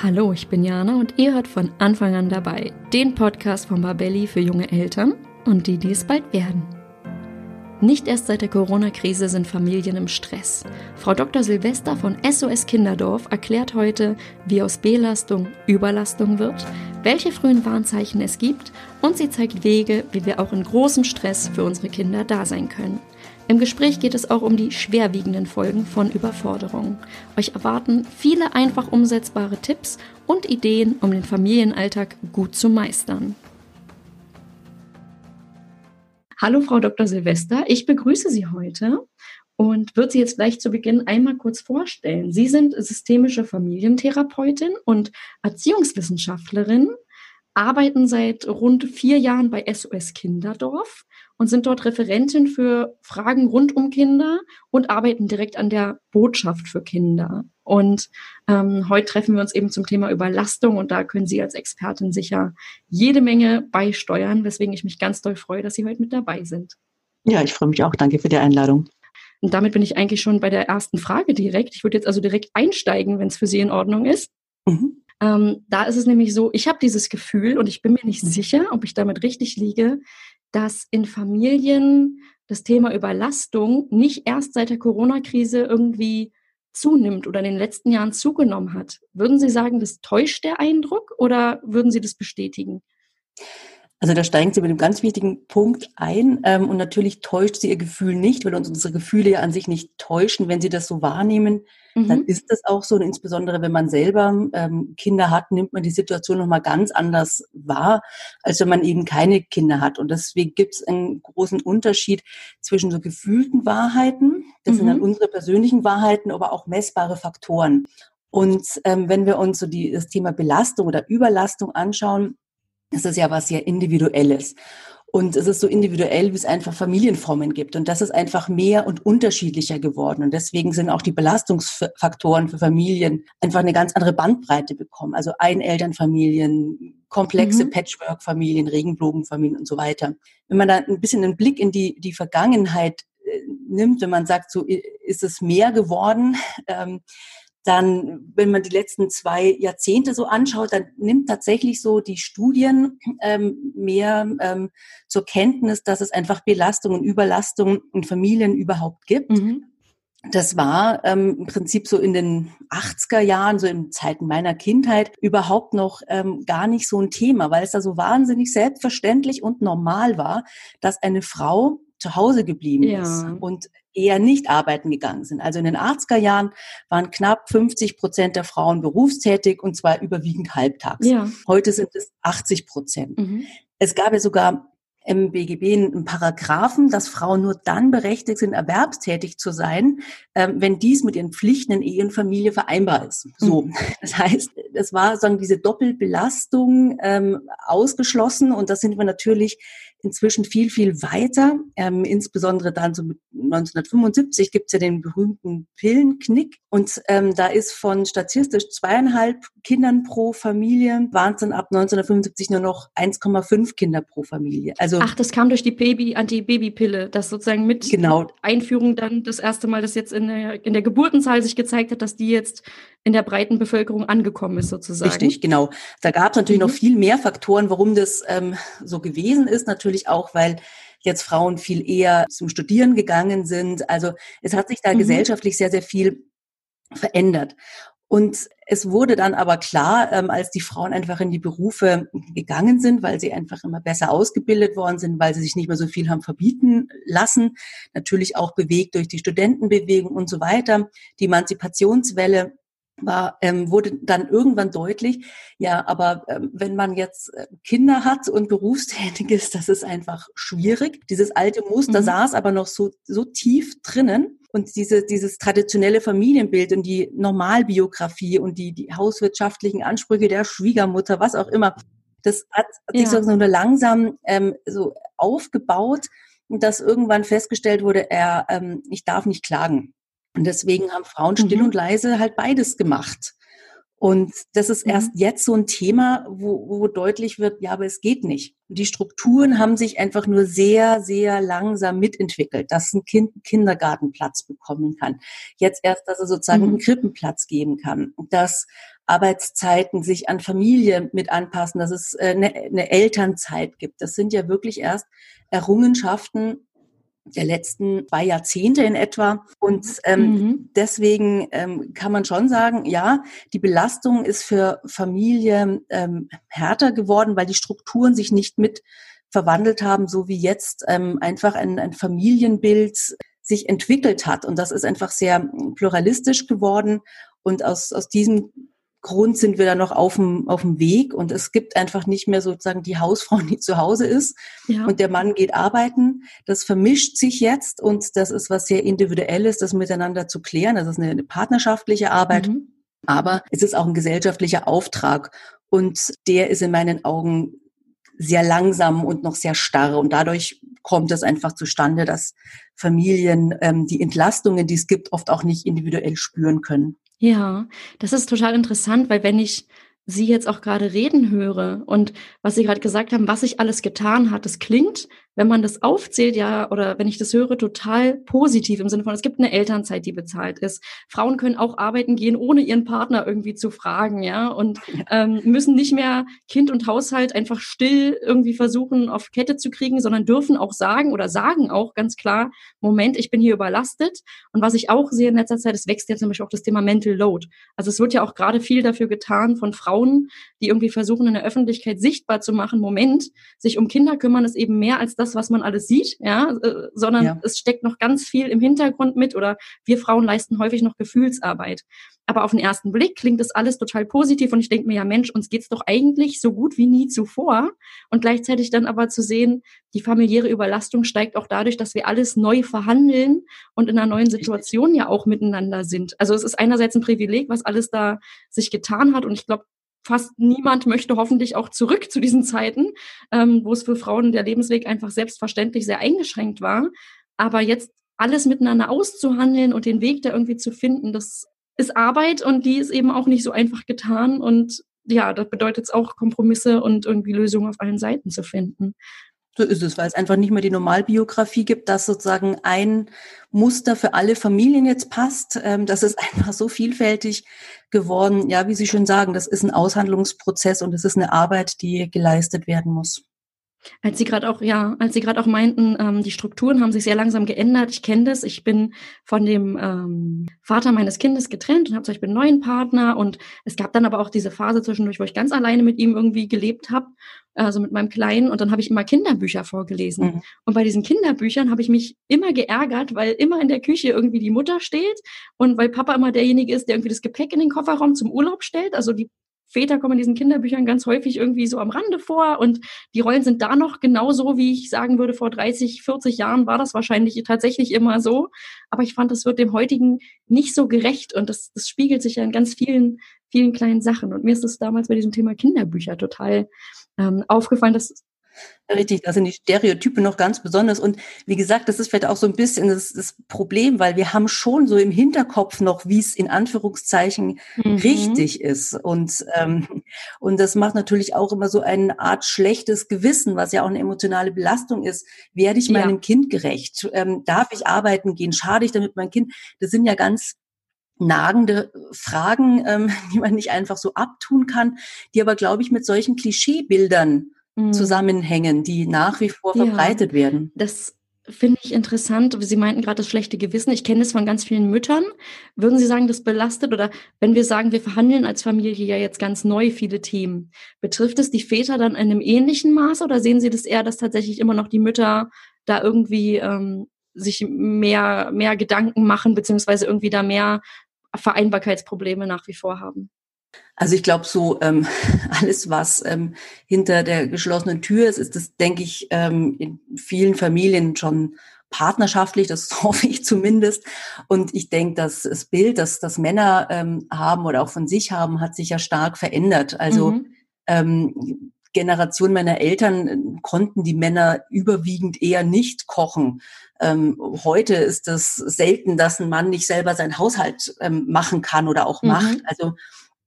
Hallo, ich bin Jana und ihr hört von Anfang an dabei den Podcast von Babelli für junge Eltern und die, die es bald werden. Nicht erst seit der Corona-Krise sind Familien im Stress. Frau Dr. Silvester von SOS Kinderdorf erklärt heute, wie aus Belastung Überlastung wird, welche frühen Warnzeichen es gibt und sie zeigt Wege, wie wir auch in großem Stress für unsere Kinder da sein können. Im Gespräch geht es auch um die schwerwiegenden Folgen von Überforderung. Euch erwarten viele einfach umsetzbare Tipps und Ideen, um den Familienalltag gut zu meistern. Hallo, Frau Dr. Silvester. Ich begrüße Sie heute und würde Sie jetzt gleich zu Beginn einmal kurz vorstellen. Sie sind systemische Familientherapeutin und Erziehungswissenschaftlerin, arbeiten seit rund vier Jahren bei SOS Kinderdorf und sind dort Referentin für Fragen rund um Kinder und arbeiten direkt an der Botschaft für Kinder. Und ähm, heute treffen wir uns eben zum Thema Überlastung und da können Sie als Expertin sicher jede Menge beisteuern, weswegen ich mich ganz doll freue, dass Sie heute mit dabei sind. Ja, ich freue mich auch. Danke für die Einladung. Und damit bin ich eigentlich schon bei der ersten Frage direkt. Ich würde jetzt also direkt einsteigen, wenn es für Sie in Ordnung ist. Mhm. Ähm, da ist es nämlich so, ich habe dieses Gefühl und ich bin mir nicht sicher, ob ich damit richtig liege, dass in Familien das Thema Überlastung nicht erst seit der Corona-Krise irgendwie zunimmt oder in den letzten Jahren zugenommen hat. Würden Sie sagen, das täuscht der Eindruck oder würden Sie das bestätigen? Also da steigen Sie mit einem ganz wichtigen Punkt ein. Ähm, und natürlich täuscht sie Ihr Gefühl nicht, weil uns unsere Gefühle ja an sich nicht täuschen. Wenn Sie das so wahrnehmen, mhm. dann ist das auch so. Und insbesondere wenn man selber ähm, Kinder hat, nimmt man die Situation nochmal ganz anders wahr, als wenn man eben keine Kinder hat. Und deswegen gibt es einen großen Unterschied zwischen so gefühlten Wahrheiten, das mhm. sind dann mhm. unsere persönlichen Wahrheiten, aber auch messbare Faktoren. Und ähm, wenn wir uns so die, das Thema Belastung oder Überlastung anschauen, das ist ja was sehr Individuelles. Und es ist so individuell, wie es einfach Familienformen gibt. Und das ist einfach mehr und unterschiedlicher geworden. Und deswegen sind auch die Belastungsfaktoren für Familien einfach eine ganz andere Bandbreite bekommen. Also Einelternfamilien, komplexe mhm. Patchwork-Familien, Regenbogenfamilien und so weiter. Wenn man da ein bisschen einen Blick in die, die Vergangenheit äh, nimmt, wenn man sagt, so ist es mehr geworden, ähm, dann, wenn man die letzten zwei Jahrzehnte so anschaut, dann nimmt tatsächlich so die Studien ähm, mehr ähm, zur Kenntnis, dass es einfach Belastung und Überlastung in Familien überhaupt gibt. Mhm. Das war ähm, im Prinzip so in den 80er Jahren, so in Zeiten meiner Kindheit, überhaupt noch ähm, gar nicht so ein Thema, weil es da so wahnsinnig selbstverständlich und normal war, dass eine Frau zu Hause geblieben ja. ist und eher nicht arbeiten gegangen sind. Also in den 80er Jahren waren knapp 50 Prozent der Frauen berufstätig und zwar überwiegend halbtags. Ja. Heute sind es 80 Prozent. Mhm. Es gab ja sogar im BGB einen Paragraphen, dass Frauen nur dann berechtigt sind, erwerbstätig zu sein, ähm, wenn dies mit ihren Pflichten in Ehe und Familie vereinbar ist. So, mhm. das heißt, es war sagen diese Doppelbelastung ähm, ausgeschlossen und da sind wir natürlich inzwischen viel, viel weiter. Ähm, insbesondere dann so mit 1975 gibt's ja den berühmten Pillenknick. Und ähm, da ist von statistisch zweieinhalb Kindern pro Familie, waren es dann ab 1975 nur noch 1,5 Kinder pro Familie. Also Ach, das kam durch die Baby, Anti-Baby-Pille, das sozusagen mit genau. Einführung dann das erste Mal, das jetzt in der, in der Geburtenzahl sich gezeigt hat, dass die jetzt in der breiten Bevölkerung angekommen ist, sozusagen. Richtig, genau. Da gab es natürlich mhm. noch viel mehr Faktoren, warum das ähm, so gewesen ist. Natürlich auch, weil jetzt Frauen viel eher zum Studieren gegangen sind. Also es hat sich da mhm. gesellschaftlich sehr, sehr viel verändert. Und es wurde dann aber klar, ähm, als die Frauen einfach in die Berufe gegangen sind, weil sie einfach immer besser ausgebildet worden sind, weil sie sich nicht mehr so viel haben verbieten lassen, natürlich auch bewegt durch die Studentenbewegung und so weiter, die Emanzipationswelle war, ähm, wurde dann irgendwann deutlich, ja, aber ähm, wenn man jetzt äh, Kinder hat und berufstätig ist, das ist einfach schwierig. Dieses alte Muster mhm. saß aber noch so, so tief drinnen. Und diese, dieses traditionelle Familienbild und die Normalbiografie und die, die hauswirtschaftlichen Ansprüche der Schwiegermutter, was auch immer, das hat, sich so nur langsam ähm, so aufgebaut dass irgendwann festgestellt wurde, er, ähm, ich darf nicht klagen. Und deswegen haben Frauen still mhm. und leise halt beides gemacht. Und das ist erst mhm. jetzt so ein Thema, wo, wo deutlich wird, ja, aber es geht nicht. Die Strukturen haben sich einfach nur sehr, sehr langsam mitentwickelt, dass ein Kind einen Kindergartenplatz bekommen kann. Jetzt erst, dass er sozusagen mhm. einen Krippenplatz geben kann. Dass Arbeitszeiten sich an Familie mit anpassen, dass es äh, eine, eine Elternzeit gibt. Das sind ja wirklich erst Errungenschaften der letzten zwei Jahrzehnte in etwa. Und ähm, mhm. deswegen ähm, kann man schon sagen, ja, die Belastung ist für Familie ähm, härter geworden, weil die Strukturen sich nicht mit verwandelt haben, so wie jetzt ähm, einfach ein, ein Familienbild sich entwickelt hat. Und das ist einfach sehr pluralistisch geworden. Und aus, aus diesem Grund sind wir da noch auf dem, auf dem Weg und es gibt einfach nicht mehr sozusagen die Hausfrau, die zu Hause ist ja. und der Mann geht arbeiten. Das vermischt sich jetzt und das ist was sehr individuelles, das miteinander zu klären. Das ist eine, eine partnerschaftliche Arbeit, mhm. aber es ist auch ein gesellschaftlicher Auftrag und der ist in meinen Augen sehr langsam und noch sehr starr und dadurch kommt es einfach zustande, dass Familien ähm, die Entlastungen, die es gibt, oft auch nicht individuell spüren können. Ja, das ist total interessant, weil wenn ich Sie jetzt auch gerade reden höre und was Sie gerade gesagt haben, was sich alles getan hat, das klingt wenn man das aufzählt, ja, oder wenn ich das höre, total positiv im Sinne von, es gibt eine Elternzeit, die bezahlt ist. Frauen können auch arbeiten gehen, ohne ihren Partner irgendwie zu fragen, ja, und ähm, müssen nicht mehr Kind und Haushalt einfach still irgendwie versuchen, auf Kette zu kriegen, sondern dürfen auch sagen oder sagen auch ganz klar, Moment, ich bin hier überlastet. Und was ich auch sehe in letzter Zeit, es wächst ja zum Beispiel auch das Thema Mental Load. Also es wird ja auch gerade viel dafür getan von Frauen, die irgendwie versuchen, in der Öffentlichkeit sichtbar zu machen, Moment, sich um Kinder kümmern ist eben mehr als das, was man alles sieht, ja, äh, sondern ja. es steckt noch ganz viel im Hintergrund mit oder wir Frauen leisten häufig noch Gefühlsarbeit. Aber auf den ersten Blick klingt das alles total positiv und ich denke mir, ja Mensch, uns geht's doch eigentlich so gut wie nie zuvor. Und gleichzeitig dann aber zu sehen, die familiäre Überlastung steigt auch dadurch, dass wir alles neu verhandeln und in einer neuen Situation ja auch miteinander sind. Also es ist einerseits ein Privileg, was alles da sich getan hat und ich glaube, fast niemand möchte hoffentlich auch zurück zu diesen Zeiten, ähm, wo es für Frauen der Lebensweg einfach selbstverständlich sehr eingeschränkt war. Aber jetzt alles miteinander auszuhandeln und den Weg da irgendwie zu finden, das ist Arbeit und die ist eben auch nicht so einfach getan. Und ja, das bedeutet es auch, Kompromisse und irgendwie Lösungen auf allen Seiten zu finden. So ist es, weil es einfach nicht mehr die Normalbiografie gibt, dass sozusagen ein Muster für alle Familien jetzt passt. Ähm, das ist einfach so vielfältig geworden. Ja, wie Sie schon sagen, das ist ein Aushandlungsprozess und es ist eine Arbeit, die geleistet werden muss. Als Sie gerade auch, ja, als Sie gerade auch meinten, ähm, die Strukturen haben sich sehr langsam geändert. Ich kenne das. Ich bin von dem ähm, Vater meines Kindes getrennt und habe zum Beispiel einen neuen Partner. Und es gab dann aber auch diese Phase zwischendurch, wo ich ganz alleine mit ihm irgendwie gelebt habe, also mit meinem Kleinen. Und dann habe ich immer Kinderbücher vorgelesen. Mhm. Und bei diesen Kinderbüchern habe ich mich immer geärgert, weil immer in der Küche irgendwie die Mutter steht und weil Papa immer derjenige ist, der irgendwie das Gepäck in den Kofferraum zum Urlaub stellt. Also die Väter kommen in diesen Kinderbüchern ganz häufig irgendwie so am Rande vor und die Rollen sind da noch genauso, wie ich sagen würde, vor 30, 40 Jahren war das wahrscheinlich tatsächlich immer so. Aber ich fand, das wird dem heutigen nicht so gerecht und das, das spiegelt sich ja in ganz vielen, vielen kleinen Sachen. Und mir ist es damals bei diesem Thema Kinderbücher total ähm, aufgefallen, dass Richtig, da sind die Stereotype noch ganz besonders. Und wie gesagt, das ist vielleicht auch so ein bisschen das, das Problem, weil wir haben schon so im Hinterkopf noch, wie es in Anführungszeichen mhm. richtig ist. Und, ähm, und das macht natürlich auch immer so eine Art schlechtes Gewissen, was ja auch eine emotionale Belastung ist. Werde ich meinem ja. Kind gerecht? Ähm, darf ich arbeiten gehen? Schade ich damit mein Kind? Das sind ja ganz nagende Fragen, ähm, die man nicht einfach so abtun kann, die aber, glaube ich, mit solchen Klischeebildern Mhm. zusammenhängen, die nach wie vor ja, verbreitet werden. Das finde ich interessant. Sie meinten gerade das schlechte Gewissen. Ich kenne das von ganz vielen Müttern. Würden Sie sagen, das belastet? Oder wenn wir sagen, wir verhandeln als Familie ja jetzt ganz neu viele Themen, betrifft es die Väter dann in einem ähnlichen Maß oder sehen Sie das eher, dass tatsächlich immer noch die Mütter da irgendwie ähm, sich mehr, mehr Gedanken machen, beziehungsweise irgendwie da mehr Vereinbarkeitsprobleme nach wie vor haben? Also ich glaube, so ähm, alles, was ähm, hinter der geschlossenen Tür ist, ist das, denke ich, ähm, in vielen Familien schon partnerschaftlich, das hoffe ich zumindest. Und ich denke, dass das Bild, das, das Männer ähm, haben oder auch von sich haben, hat sich ja stark verändert. Also mhm. ähm, Generation meiner Eltern äh, konnten die Männer überwiegend eher nicht kochen. Ähm, heute ist es selten, dass ein Mann nicht selber seinen Haushalt ähm, machen kann oder auch mhm. macht. Also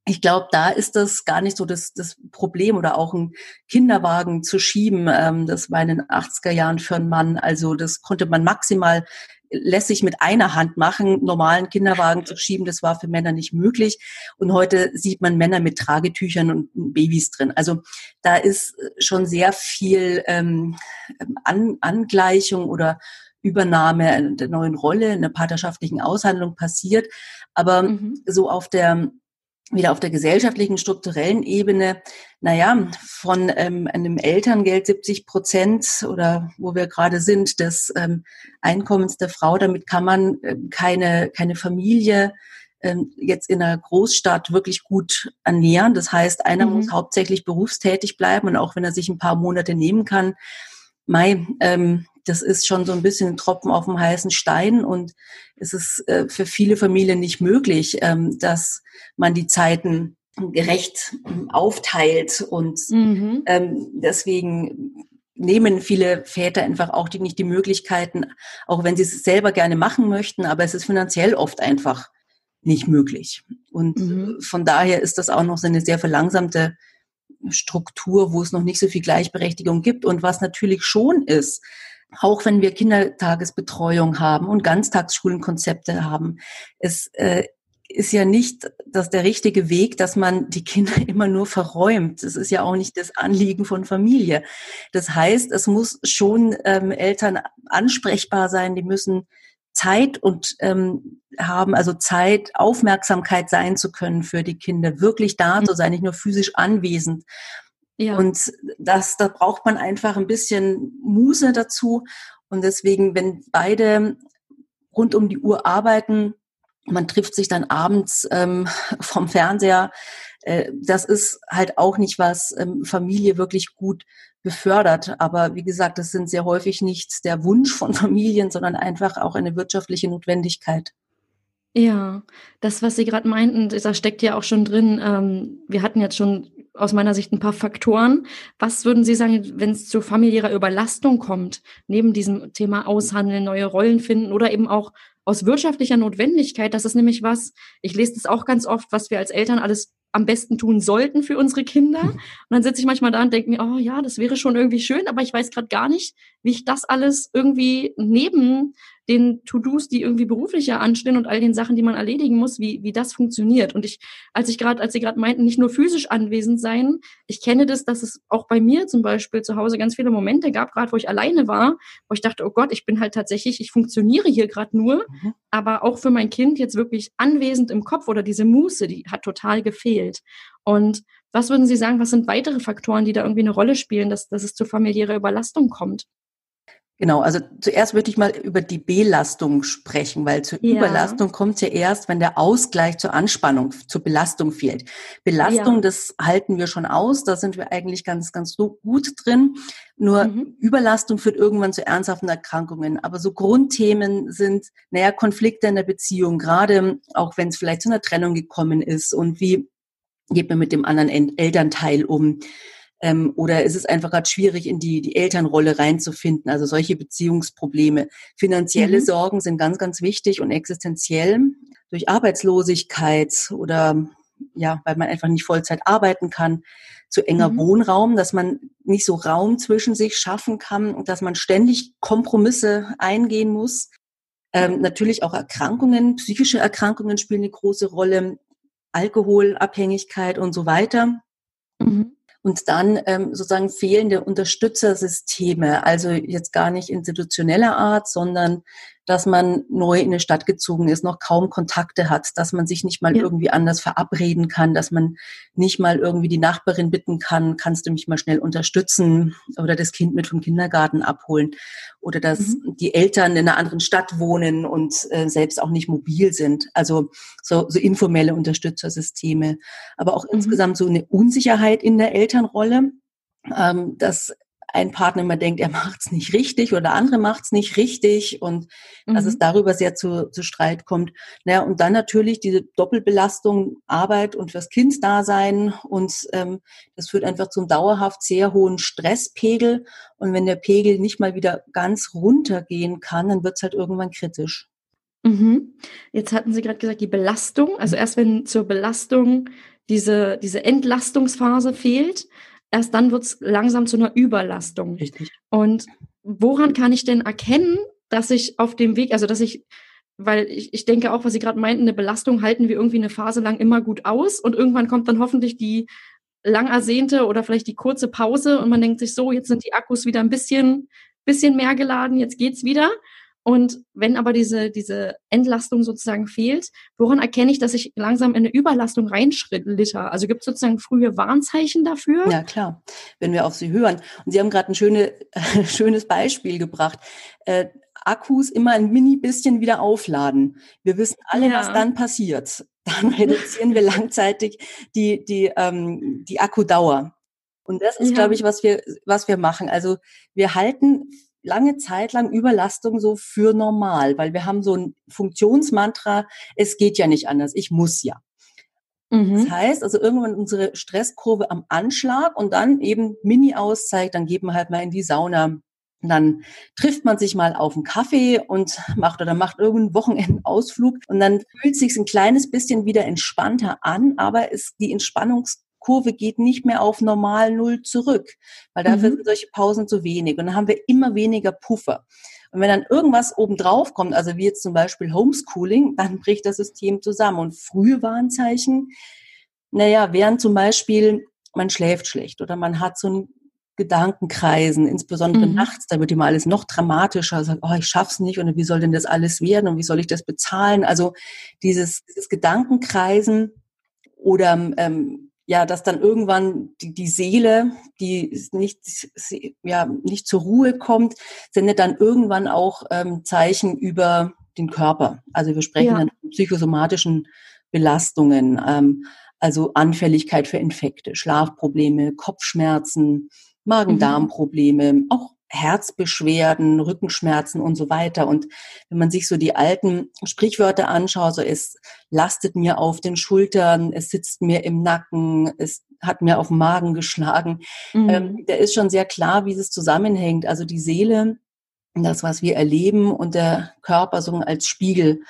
ich glaube, da ist das gar nicht so das, das Problem oder auch einen Kinderwagen zu schieben. Ähm, das war in den 80er Jahren für einen Mann. Also das konnte man maximal lässig mit einer Hand machen. Normalen Kinderwagen zu schieben, das war für Männer nicht möglich. Und heute sieht man Männer mit Tragetüchern und Babys drin. Also da ist schon sehr viel ähm, An Angleichung oder Übernahme der neuen Rolle in der partnerschaftlichen Aushandlung passiert. Aber mhm. so auf der wieder auf der gesellschaftlichen, strukturellen Ebene, naja, von ähm, einem Elterngeld 70 Prozent oder wo wir gerade sind, des ähm, Einkommens der Frau, damit kann man äh, keine, keine Familie ähm, jetzt in einer Großstadt wirklich gut ernähren. Das heißt, einer mhm. muss hauptsächlich berufstätig bleiben und auch wenn er sich ein paar Monate nehmen kann, Mai, ähm, das ist schon so ein bisschen ein Tropfen auf dem heißen Stein und es ist äh, für viele Familien nicht möglich, ähm, dass man die Zeiten gerecht ähm, aufteilt und mhm. ähm, deswegen nehmen viele Väter einfach auch die, nicht die Möglichkeiten, auch wenn sie es selber gerne machen möchten, aber es ist finanziell oft einfach nicht möglich. Und mhm. von daher ist das auch noch so eine sehr verlangsamte Struktur, wo es noch nicht so viel Gleichberechtigung gibt. Und was natürlich schon ist, auch wenn wir Kindertagesbetreuung haben und Ganztagsschulenkonzepte haben, es äh, ist ja nicht das der richtige Weg, dass man die Kinder immer nur verräumt. Das ist ja auch nicht das Anliegen von Familie. Das heißt, es muss schon ähm, Eltern ansprechbar sein, die müssen Zeit und ähm, haben, also Zeit, Aufmerksamkeit sein zu können für die Kinder, wirklich da zu sein, nicht nur physisch anwesend. Ja. Und das, da braucht man einfach ein bisschen Muße dazu. Und deswegen, wenn beide rund um die Uhr arbeiten, man trifft sich dann abends ähm, vom Fernseher, äh, das ist halt auch nicht, was ähm, Familie wirklich gut befördert. Aber wie gesagt, das sind sehr häufig nicht der Wunsch von Familien, sondern einfach auch eine wirtschaftliche Notwendigkeit. Ja, das, was Sie gerade meinten, da steckt ja auch schon drin. Ähm, wir hatten jetzt schon aus meiner Sicht ein paar Faktoren. Was würden Sie sagen, wenn es zu familiärer Überlastung kommt, neben diesem Thema Aushandeln, neue Rollen finden oder eben auch aus wirtschaftlicher Notwendigkeit? Das ist nämlich was, ich lese das auch ganz oft, was wir als Eltern alles am besten tun sollten für unsere Kinder. Und dann sitze ich manchmal da und denke mir, oh ja, das wäre schon irgendwie schön, aber ich weiß gerade gar nicht, wie ich das alles irgendwie neben den To-Dos, die irgendwie beruflicher anstehen und all den Sachen, die man erledigen muss, wie, wie das funktioniert. Und ich, als ich gerade, als Sie gerade meinten, nicht nur physisch anwesend sein, ich kenne das, dass es auch bei mir zum Beispiel zu Hause ganz viele Momente gab, gerade wo ich alleine war, wo ich dachte, oh Gott, ich bin halt tatsächlich, ich funktioniere hier gerade nur, mhm. aber auch für mein Kind jetzt wirklich anwesend im Kopf oder diese Muße, die hat total gefehlt. Und was würden Sie sagen, was sind weitere Faktoren, die da irgendwie eine Rolle spielen, dass, dass es zu familiärer Überlastung kommt? Genau, also zuerst würde ich mal über die Belastung sprechen, weil zur ja. Überlastung kommt ja erst, wenn der Ausgleich zur Anspannung, zur Belastung fehlt. Belastung, ja. das halten wir schon aus, da sind wir eigentlich ganz, ganz so gut drin. Nur mhm. Überlastung führt irgendwann zu ernsthaften Erkrankungen. Aber so Grundthemen sind, naja, Konflikte in der Beziehung, gerade auch wenn es vielleicht zu einer Trennung gekommen ist und wie geht man mit dem anderen Elternteil um ähm, oder ist es einfach gerade schwierig, in die, die Elternrolle reinzufinden? Also solche Beziehungsprobleme. Finanzielle mhm. Sorgen sind ganz, ganz wichtig und existenziell. Durch Arbeitslosigkeit oder ja, weil man einfach nicht Vollzeit arbeiten kann, zu enger mhm. Wohnraum, dass man nicht so Raum zwischen sich schaffen kann und dass man ständig Kompromisse eingehen muss. Ähm, natürlich auch Erkrankungen, psychische Erkrankungen spielen eine große Rolle, Alkoholabhängigkeit und so weiter. Mhm und dann ähm, sozusagen fehlende Unterstützersysteme, also jetzt gar nicht institutioneller Art, sondern dass man neu in eine Stadt gezogen ist, noch kaum Kontakte hat, dass man sich nicht mal ja. irgendwie anders verabreden kann, dass man nicht mal irgendwie die Nachbarin bitten kann, kannst du mich mal schnell unterstützen oder das Kind mit vom Kindergarten abholen oder dass mhm. die Eltern in einer anderen Stadt wohnen und äh, selbst auch nicht mobil sind. Also so, so informelle Unterstützersysteme, aber auch mhm. insgesamt so eine Unsicherheit in der Elternrolle. Ähm, dass ein Partner immer denkt, er macht es nicht richtig oder der andere macht es nicht richtig und mhm. dass es mhm. darüber sehr zu, zu Streit kommt. Naja, und dann natürlich diese Doppelbelastung, Arbeit und fürs Kind da sein und ähm, das führt einfach zum dauerhaft sehr hohen Stresspegel und wenn der Pegel nicht mal wieder ganz runtergehen kann, dann wird es halt irgendwann kritisch. Mhm. Jetzt hatten Sie gerade gesagt, die Belastung, also erst wenn zur Belastung diese, diese Entlastungsphase fehlt, erst dann wird es langsam zu einer Überlastung. Richtig. Und woran kann ich denn erkennen, dass ich auf dem Weg, also dass ich weil ich, ich denke auch, was Sie gerade meinten, eine Belastung halten wir irgendwie eine Phase lang immer gut aus und irgendwann kommt dann hoffentlich die lang ersehnte oder vielleicht die kurze Pause und man denkt sich so, jetzt sind die Akkus wieder ein bisschen, bisschen mehr geladen, jetzt geht's wieder. Und wenn aber diese, diese Entlastung sozusagen fehlt, woran erkenne ich, dass ich langsam in eine Überlastung reinschritter? Also gibt es sozusagen frühe Warnzeichen dafür? Ja, klar, wenn wir auf Sie hören. Und Sie haben gerade ein schöne, äh, schönes Beispiel gebracht. Äh, Akkus immer ein mini bisschen wieder aufladen. Wir wissen alle, ja. was dann passiert. Dann reduzieren wir langzeitig die, die, ähm, die Akkudauer. Und das ist, ja. glaube ich, was wir, was wir machen. Also wir halten lange Zeit lang Überlastung so für normal, weil wir haben so ein Funktionsmantra, es geht ja nicht anders, ich muss ja. Mhm. Das heißt, also irgendwann unsere Stresskurve am Anschlag und dann eben Mini-Auszeit, dann geben wir halt mal in die Sauna, dann trifft man sich mal auf einen Kaffee und macht oder macht irgendeinen Wochenendausflug und dann fühlt sich ein kleines bisschen wieder entspannter an, aber ist die Entspannungskurve geht nicht mehr auf normal Null zurück, weil dafür mhm. sind solche Pausen zu wenig und dann haben wir immer weniger Puffer. Und wenn dann irgendwas obendrauf kommt, also wie jetzt zum Beispiel Homeschooling, dann bricht das System zusammen. Und frühe Warnzeichen, naja, wären zum Beispiel, man schläft schlecht oder man hat so ein Gedankenkreisen, insbesondere mhm. nachts, da wird immer alles noch dramatischer, sagt, oh, ich schaff's nicht und wie soll denn das alles werden und wie soll ich das bezahlen? Also dieses, dieses Gedankenkreisen oder ähm, ja, dass dann irgendwann die, die Seele, die nicht, ja, nicht zur Ruhe kommt, sendet dann irgendwann auch ähm, Zeichen über den Körper. Also wir sprechen ja. dann von psychosomatischen Belastungen, ähm, also Anfälligkeit für Infekte, Schlafprobleme, Kopfschmerzen, Magen-Darm-Probleme, mhm. auch Herzbeschwerden, Rückenschmerzen und so weiter. Und wenn man sich so die alten Sprichwörter anschaut, so es lastet mir auf den Schultern, es sitzt mir im Nacken, es hat mir auf den Magen geschlagen, mhm. ähm, der ist schon sehr klar, wie es zusammenhängt. Also die Seele, das, was wir erleben und der Körper so als Spiegel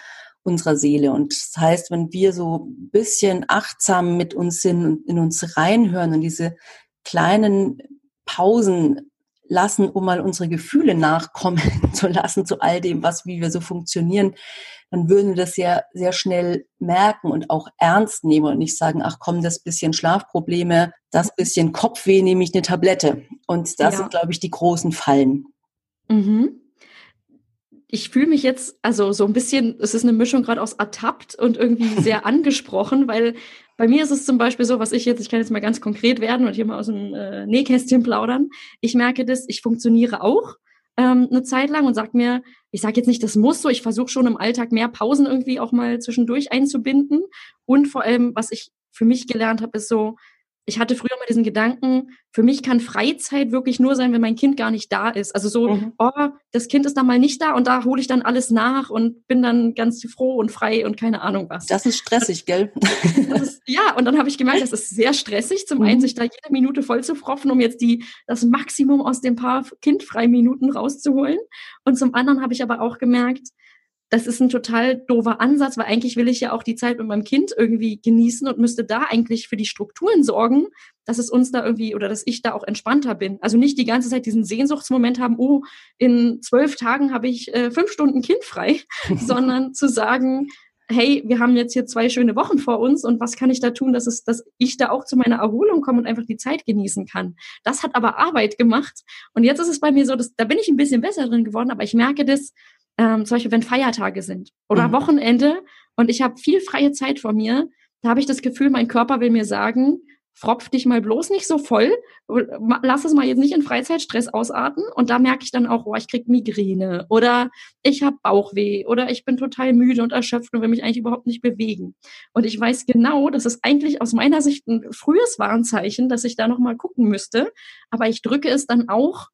unserer Seele. Und das heißt, wenn wir so ein bisschen achtsam mit uns sind und in uns reinhören und diese kleinen Pausen lassen, um mal unsere Gefühle nachkommen zu lassen zu all dem, was, wie wir so funktionieren, dann würden wir das sehr, sehr schnell merken und auch ernst nehmen und nicht sagen, ach komm, das bisschen Schlafprobleme, das bisschen Kopfweh nehme ich eine Tablette. Und das ja. sind, glaube ich, die großen Fallen. Mhm ich fühle mich jetzt, also so ein bisschen, es ist eine Mischung gerade aus ertappt und irgendwie sehr angesprochen, weil bei mir ist es zum Beispiel so, was ich jetzt, ich kann jetzt mal ganz konkret werden und hier mal aus dem äh, Nähkästchen plaudern. Ich merke das, ich funktioniere auch ähm, eine Zeit lang und sag mir, ich sage jetzt nicht, das muss so, ich versuche schon im Alltag mehr Pausen irgendwie auch mal zwischendurch einzubinden. Und vor allem, was ich für mich gelernt habe, ist so, ich hatte früher mal diesen Gedanken, für mich kann Freizeit wirklich nur sein, wenn mein Kind gar nicht da ist. Also so, mhm. oh, das Kind ist da mal nicht da und da hole ich dann alles nach und bin dann ganz froh und frei und keine Ahnung was. Das ist stressig, gell? Ist, ja, und dann habe ich gemerkt, das ist sehr stressig, zum mhm. einen sich da jede Minute voll zu froffen, um jetzt die, das Maximum aus den paar Kindfreiminuten rauszuholen. Und zum anderen habe ich aber auch gemerkt, das ist ein total doofer Ansatz, weil eigentlich will ich ja auch die Zeit mit meinem Kind irgendwie genießen und müsste da eigentlich für die Strukturen sorgen, dass es uns da irgendwie oder dass ich da auch entspannter bin. Also nicht die ganze Zeit diesen Sehnsuchtsmoment haben, oh, in zwölf Tagen habe ich äh, fünf Stunden Kind frei, sondern zu sagen, hey, wir haben jetzt hier zwei schöne Wochen vor uns und was kann ich da tun, dass es, dass ich da auch zu meiner Erholung komme und einfach die Zeit genießen kann. Das hat aber Arbeit gemacht. Und jetzt ist es bei mir so, dass, da bin ich ein bisschen besser drin geworden, aber ich merke das, ähm, zum Beispiel wenn Feiertage sind oder mhm. Wochenende und ich habe viel freie Zeit vor mir, da habe ich das Gefühl, mein Körper will mir sagen, fropf dich mal bloß nicht so voll, lass es mal jetzt nicht in Freizeitstress ausarten und da merke ich dann auch, oh, ich krieg Migräne oder ich habe Bauchweh oder ich bin total müde und erschöpft und will mich eigentlich überhaupt nicht bewegen. Und ich weiß genau, das ist eigentlich aus meiner Sicht ein frühes Warnzeichen, dass ich da noch mal gucken müsste, aber ich drücke es dann auch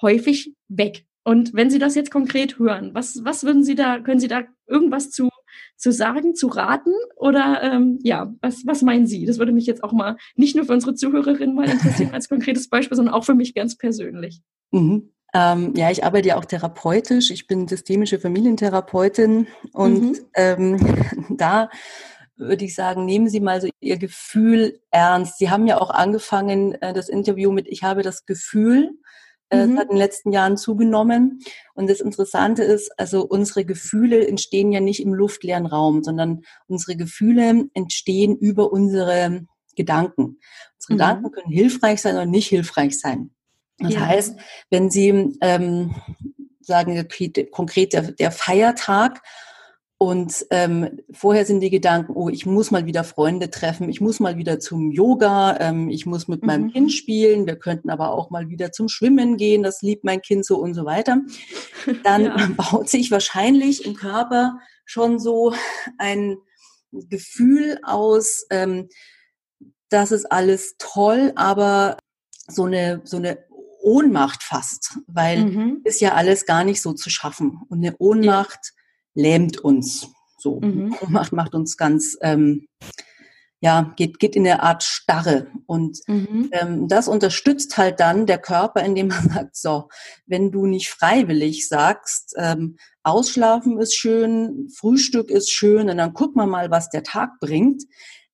häufig weg. Und wenn Sie das jetzt konkret hören, was, was würden Sie da, können Sie da irgendwas zu, zu sagen, zu raten? Oder ähm, ja, was, was meinen Sie? Das würde mich jetzt auch mal nicht nur für unsere Zuhörerinnen mal interessieren als konkretes Beispiel, sondern auch für mich ganz persönlich. Mhm. Ähm, ja, ich arbeite ja auch therapeutisch. Ich bin systemische Familientherapeutin und mhm. ähm, da würde ich sagen, nehmen Sie mal so Ihr Gefühl ernst. Sie haben ja auch angefangen, äh, das Interview mit Ich habe das Gefühl Äh, mhm. hat in den letzten Jahren zugenommen. Und das Interessante ist, also unsere Gefühle entstehen ja nicht im luftleeren Raum, sondern unsere Gefühle entstehen über unsere Gedanken. Unsere mhm. Gedanken können hilfreich sein oder nicht hilfreich sein. Das ja. heißt, wenn Sie ähm, sagen, konkret der, der Feiertag und ähm, vorher sind die Gedanken, oh, ich muss mal wieder Freunde treffen, ich muss mal wieder zum Yoga, ähm, ich muss mit mhm. meinem Kind spielen, wir könnten aber auch mal wieder zum Schwimmen gehen, das liebt mein Kind so und so weiter. Dann ja. baut sich wahrscheinlich im Körper schon so ein Gefühl aus, ähm, das ist alles toll, aber so eine, so eine Ohnmacht fast, weil mhm. ist ja alles gar nicht so zu schaffen. Und eine Ohnmacht ja lähmt uns. So mhm. macht, macht uns ganz, ähm, ja, geht, geht in eine Art Starre. Und mhm. ähm, das unterstützt halt dann der Körper, indem man sagt, so, wenn du nicht freiwillig sagst, ähm, Ausschlafen ist schön, Frühstück ist schön, und dann guck mal mal, was der Tag bringt,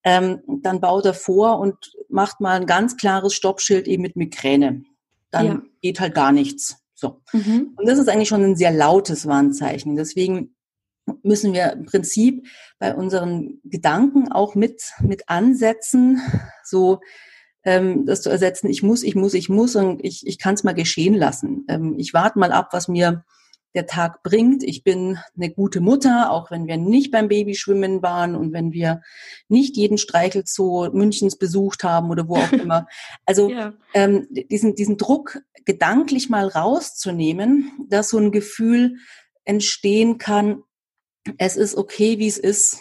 ähm, dann baut er vor und macht mal ein ganz klares Stoppschild eben mit Migräne. Dann ja. geht halt gar nichts. So. Mhm. Und das ist eigentlich schon ein sehr lautes Warnzeichen. Deswegen müssen wir im Prinzip bei unseren Gedanken auch mit, mit ansetzen, so ähm, das zu ersetzen, ich muss, ich muss, ich muss und ich, ich kann es mal geschehen lassen. Ähm, ich warte mal ab, was mir der Tag bringt. Ich bin eine gute Mutter, auch wenn wir nicht beim Babyschwimmen waren und wenn wir nicht jeden Streichelzoo Münchens besucht haben oder wo auch immer. Also ja. ähm, diesen, diesen Druck gedanklich mal rauszunehmen, dass so ein Gefühl entstehen kann, es ist okay, wie es ist.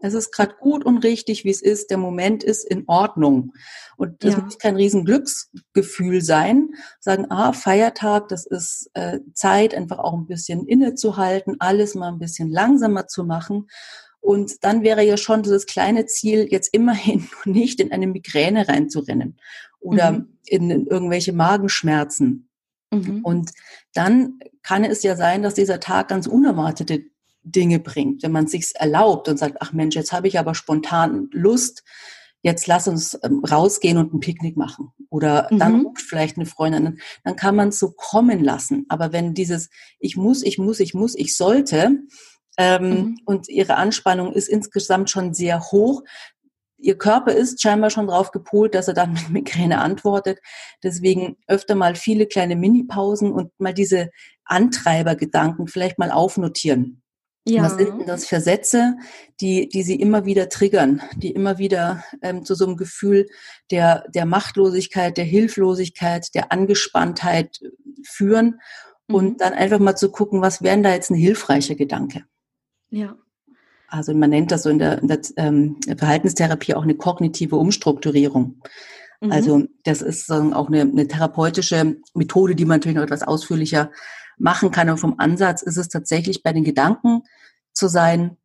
Es ist gerade gut und richtig, wie es ist. Der Moment ist in Ordnung. Und das ja. muss kein riesen Glücksgefühl sein. Sagen, ah, Feiertag, das ist äh, Zeit, einfach auch ein bisschen innezuhalten, alles mal ein bisschen langsamer zu machen. Und dann wäre ja schon dieses kleine Ziel, jetzt immerhin nicht in eine Migräne reinzurennen oder mhm. in, in irgendwelche Magenschmerzen. Mhm. Und dann kann es ja sein, dass dieser Tag ganz unerwartete Dinge bringt, wenn man sich's erlaubt und sagt, ach Mensch, jetzt habe ich aber spontan Lust, jetzt lass uns ähm, rausgehen und ein Picknick machen. Oder mhm. dann ruft vielleicht eine Freundin, dann kann man es so kommen lassen. Aber wenn dieses Ich muss, ich muss, ich muss, ich sollte ähm, mhm. und ihre Anspannung ist insgesamt schon sehr hoch, Ihr Körper ist scheinbar schon drauf gepolt, dass er dann mit Migräne antwortet. Deswegen öfter mal viele kleine Minipausen und mal diese Antreibergedanken vielleicht mal aufnotieren. Ja. Was sind denn das für Sätze, die, die sie immer wieder triggern, die immer wieder ähm, zu so einem Gefühl der, der Machtlosigkeit, der Hilflosigkeit, der Angespanntheit führen mhm. und dann einfach mal zu gucken, was wären da jetzt ein hilfreicher Gedanke? Ja. Also man nennt das so in der, in der ähm, Verhaltenstherapie auch eine kognitive Umstrukturierung. Mhm. Also das ist auch eine, eine therapeutische Methode, die man natürlich noch etwas ausführlicher machen kann. Und vom Ansatz ist es tatsächlich bei den Gedanken zu sein,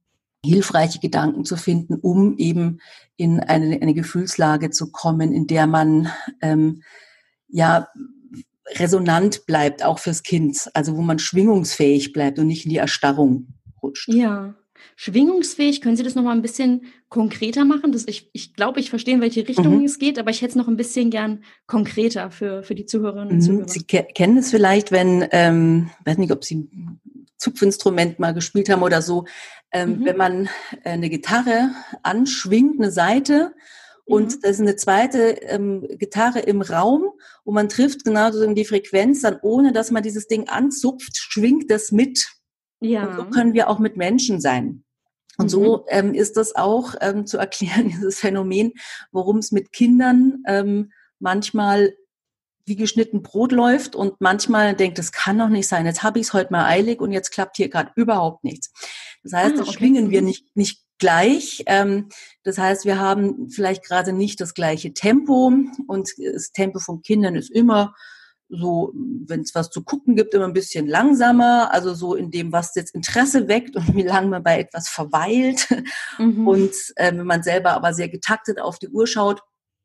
hilfreiche Gedanken zu finden, um eben in eine, eine Gefühlslage zu kommen, in der man ähm, ja resonant bleibt, auch fürs Kind, also wo man schwingungsfähig bleibt und nicht in die Erstarrung rutscht. Ja, schwingungsfähig. Können Sie das nochmal ein bisschen konkreter machen? Das, ich, ich glaube, ich verstehe, in welche Richtung mhm. es geht, aber ich hätte es noch ein bisschen gern konkreter für, für die Zuhörerinnen und mhm. Zuhörer. Sie ke kennen es vielleicht, wenn, ähm, weiß nicht, ob Sie Zupfinstrument mal gespielt haben oder so, ähm, mhm. wenn man eine Gitarre anschwingt, eine Seite, und mhm. da ist eine zweite ähm, Gitarre im Raum und man trifft genau so die Frequenz dann, ohne dass man dieses Ding anzupft, schwingt das mit. Ja. Und so können wir auch mit Menschen sein. Und mhm. so ähm, ist das auch ähm, zu erklären, dieses Phänomen, worum es mit Kindern ähm, manchmal wie geschnitten Brot läuft und manchmal denkt, das kann doch nicht sein, jetzt habe ich es heute mal eilig und jetzt klappt hier gerade überhaupt nichts. Das heißt, ah, okay. schwingen wir nicht, nicht gleich. Ähm, das heißt, wir haben vielleicht gerade nicht das gleiche Tempo und das Tempo von Kindern ist immer so, wenn es was zu gucken gibt, immer ein bisschen langsamer, also so in dem, was jetzt Interesse weckt und wie lange man bei etwas verweilt. Mhm. Und äh, wenn man selber aber sehr getaktet auf die Uhr schaut,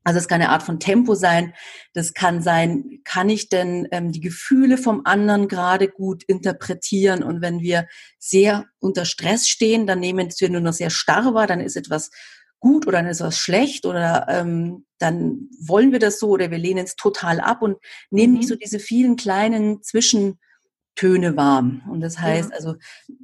also es kann eine Art von Tempo sein. Das kann sein, kann ich denn ähm, die Gefühle vom anderen gerade gut interpretieren? Und wenn wir sehr unter Stress stehen, dann nehmen wir nur noch sehr starr wahr, dann ist etwas gut oder dann ist was schlecht oder ähm, dann wollen wir das so oder wir lehnen es total ab und nehmen mhm. nicht so diese vielen kleinen Zwischentöne wahr. Und das heißt, ja. also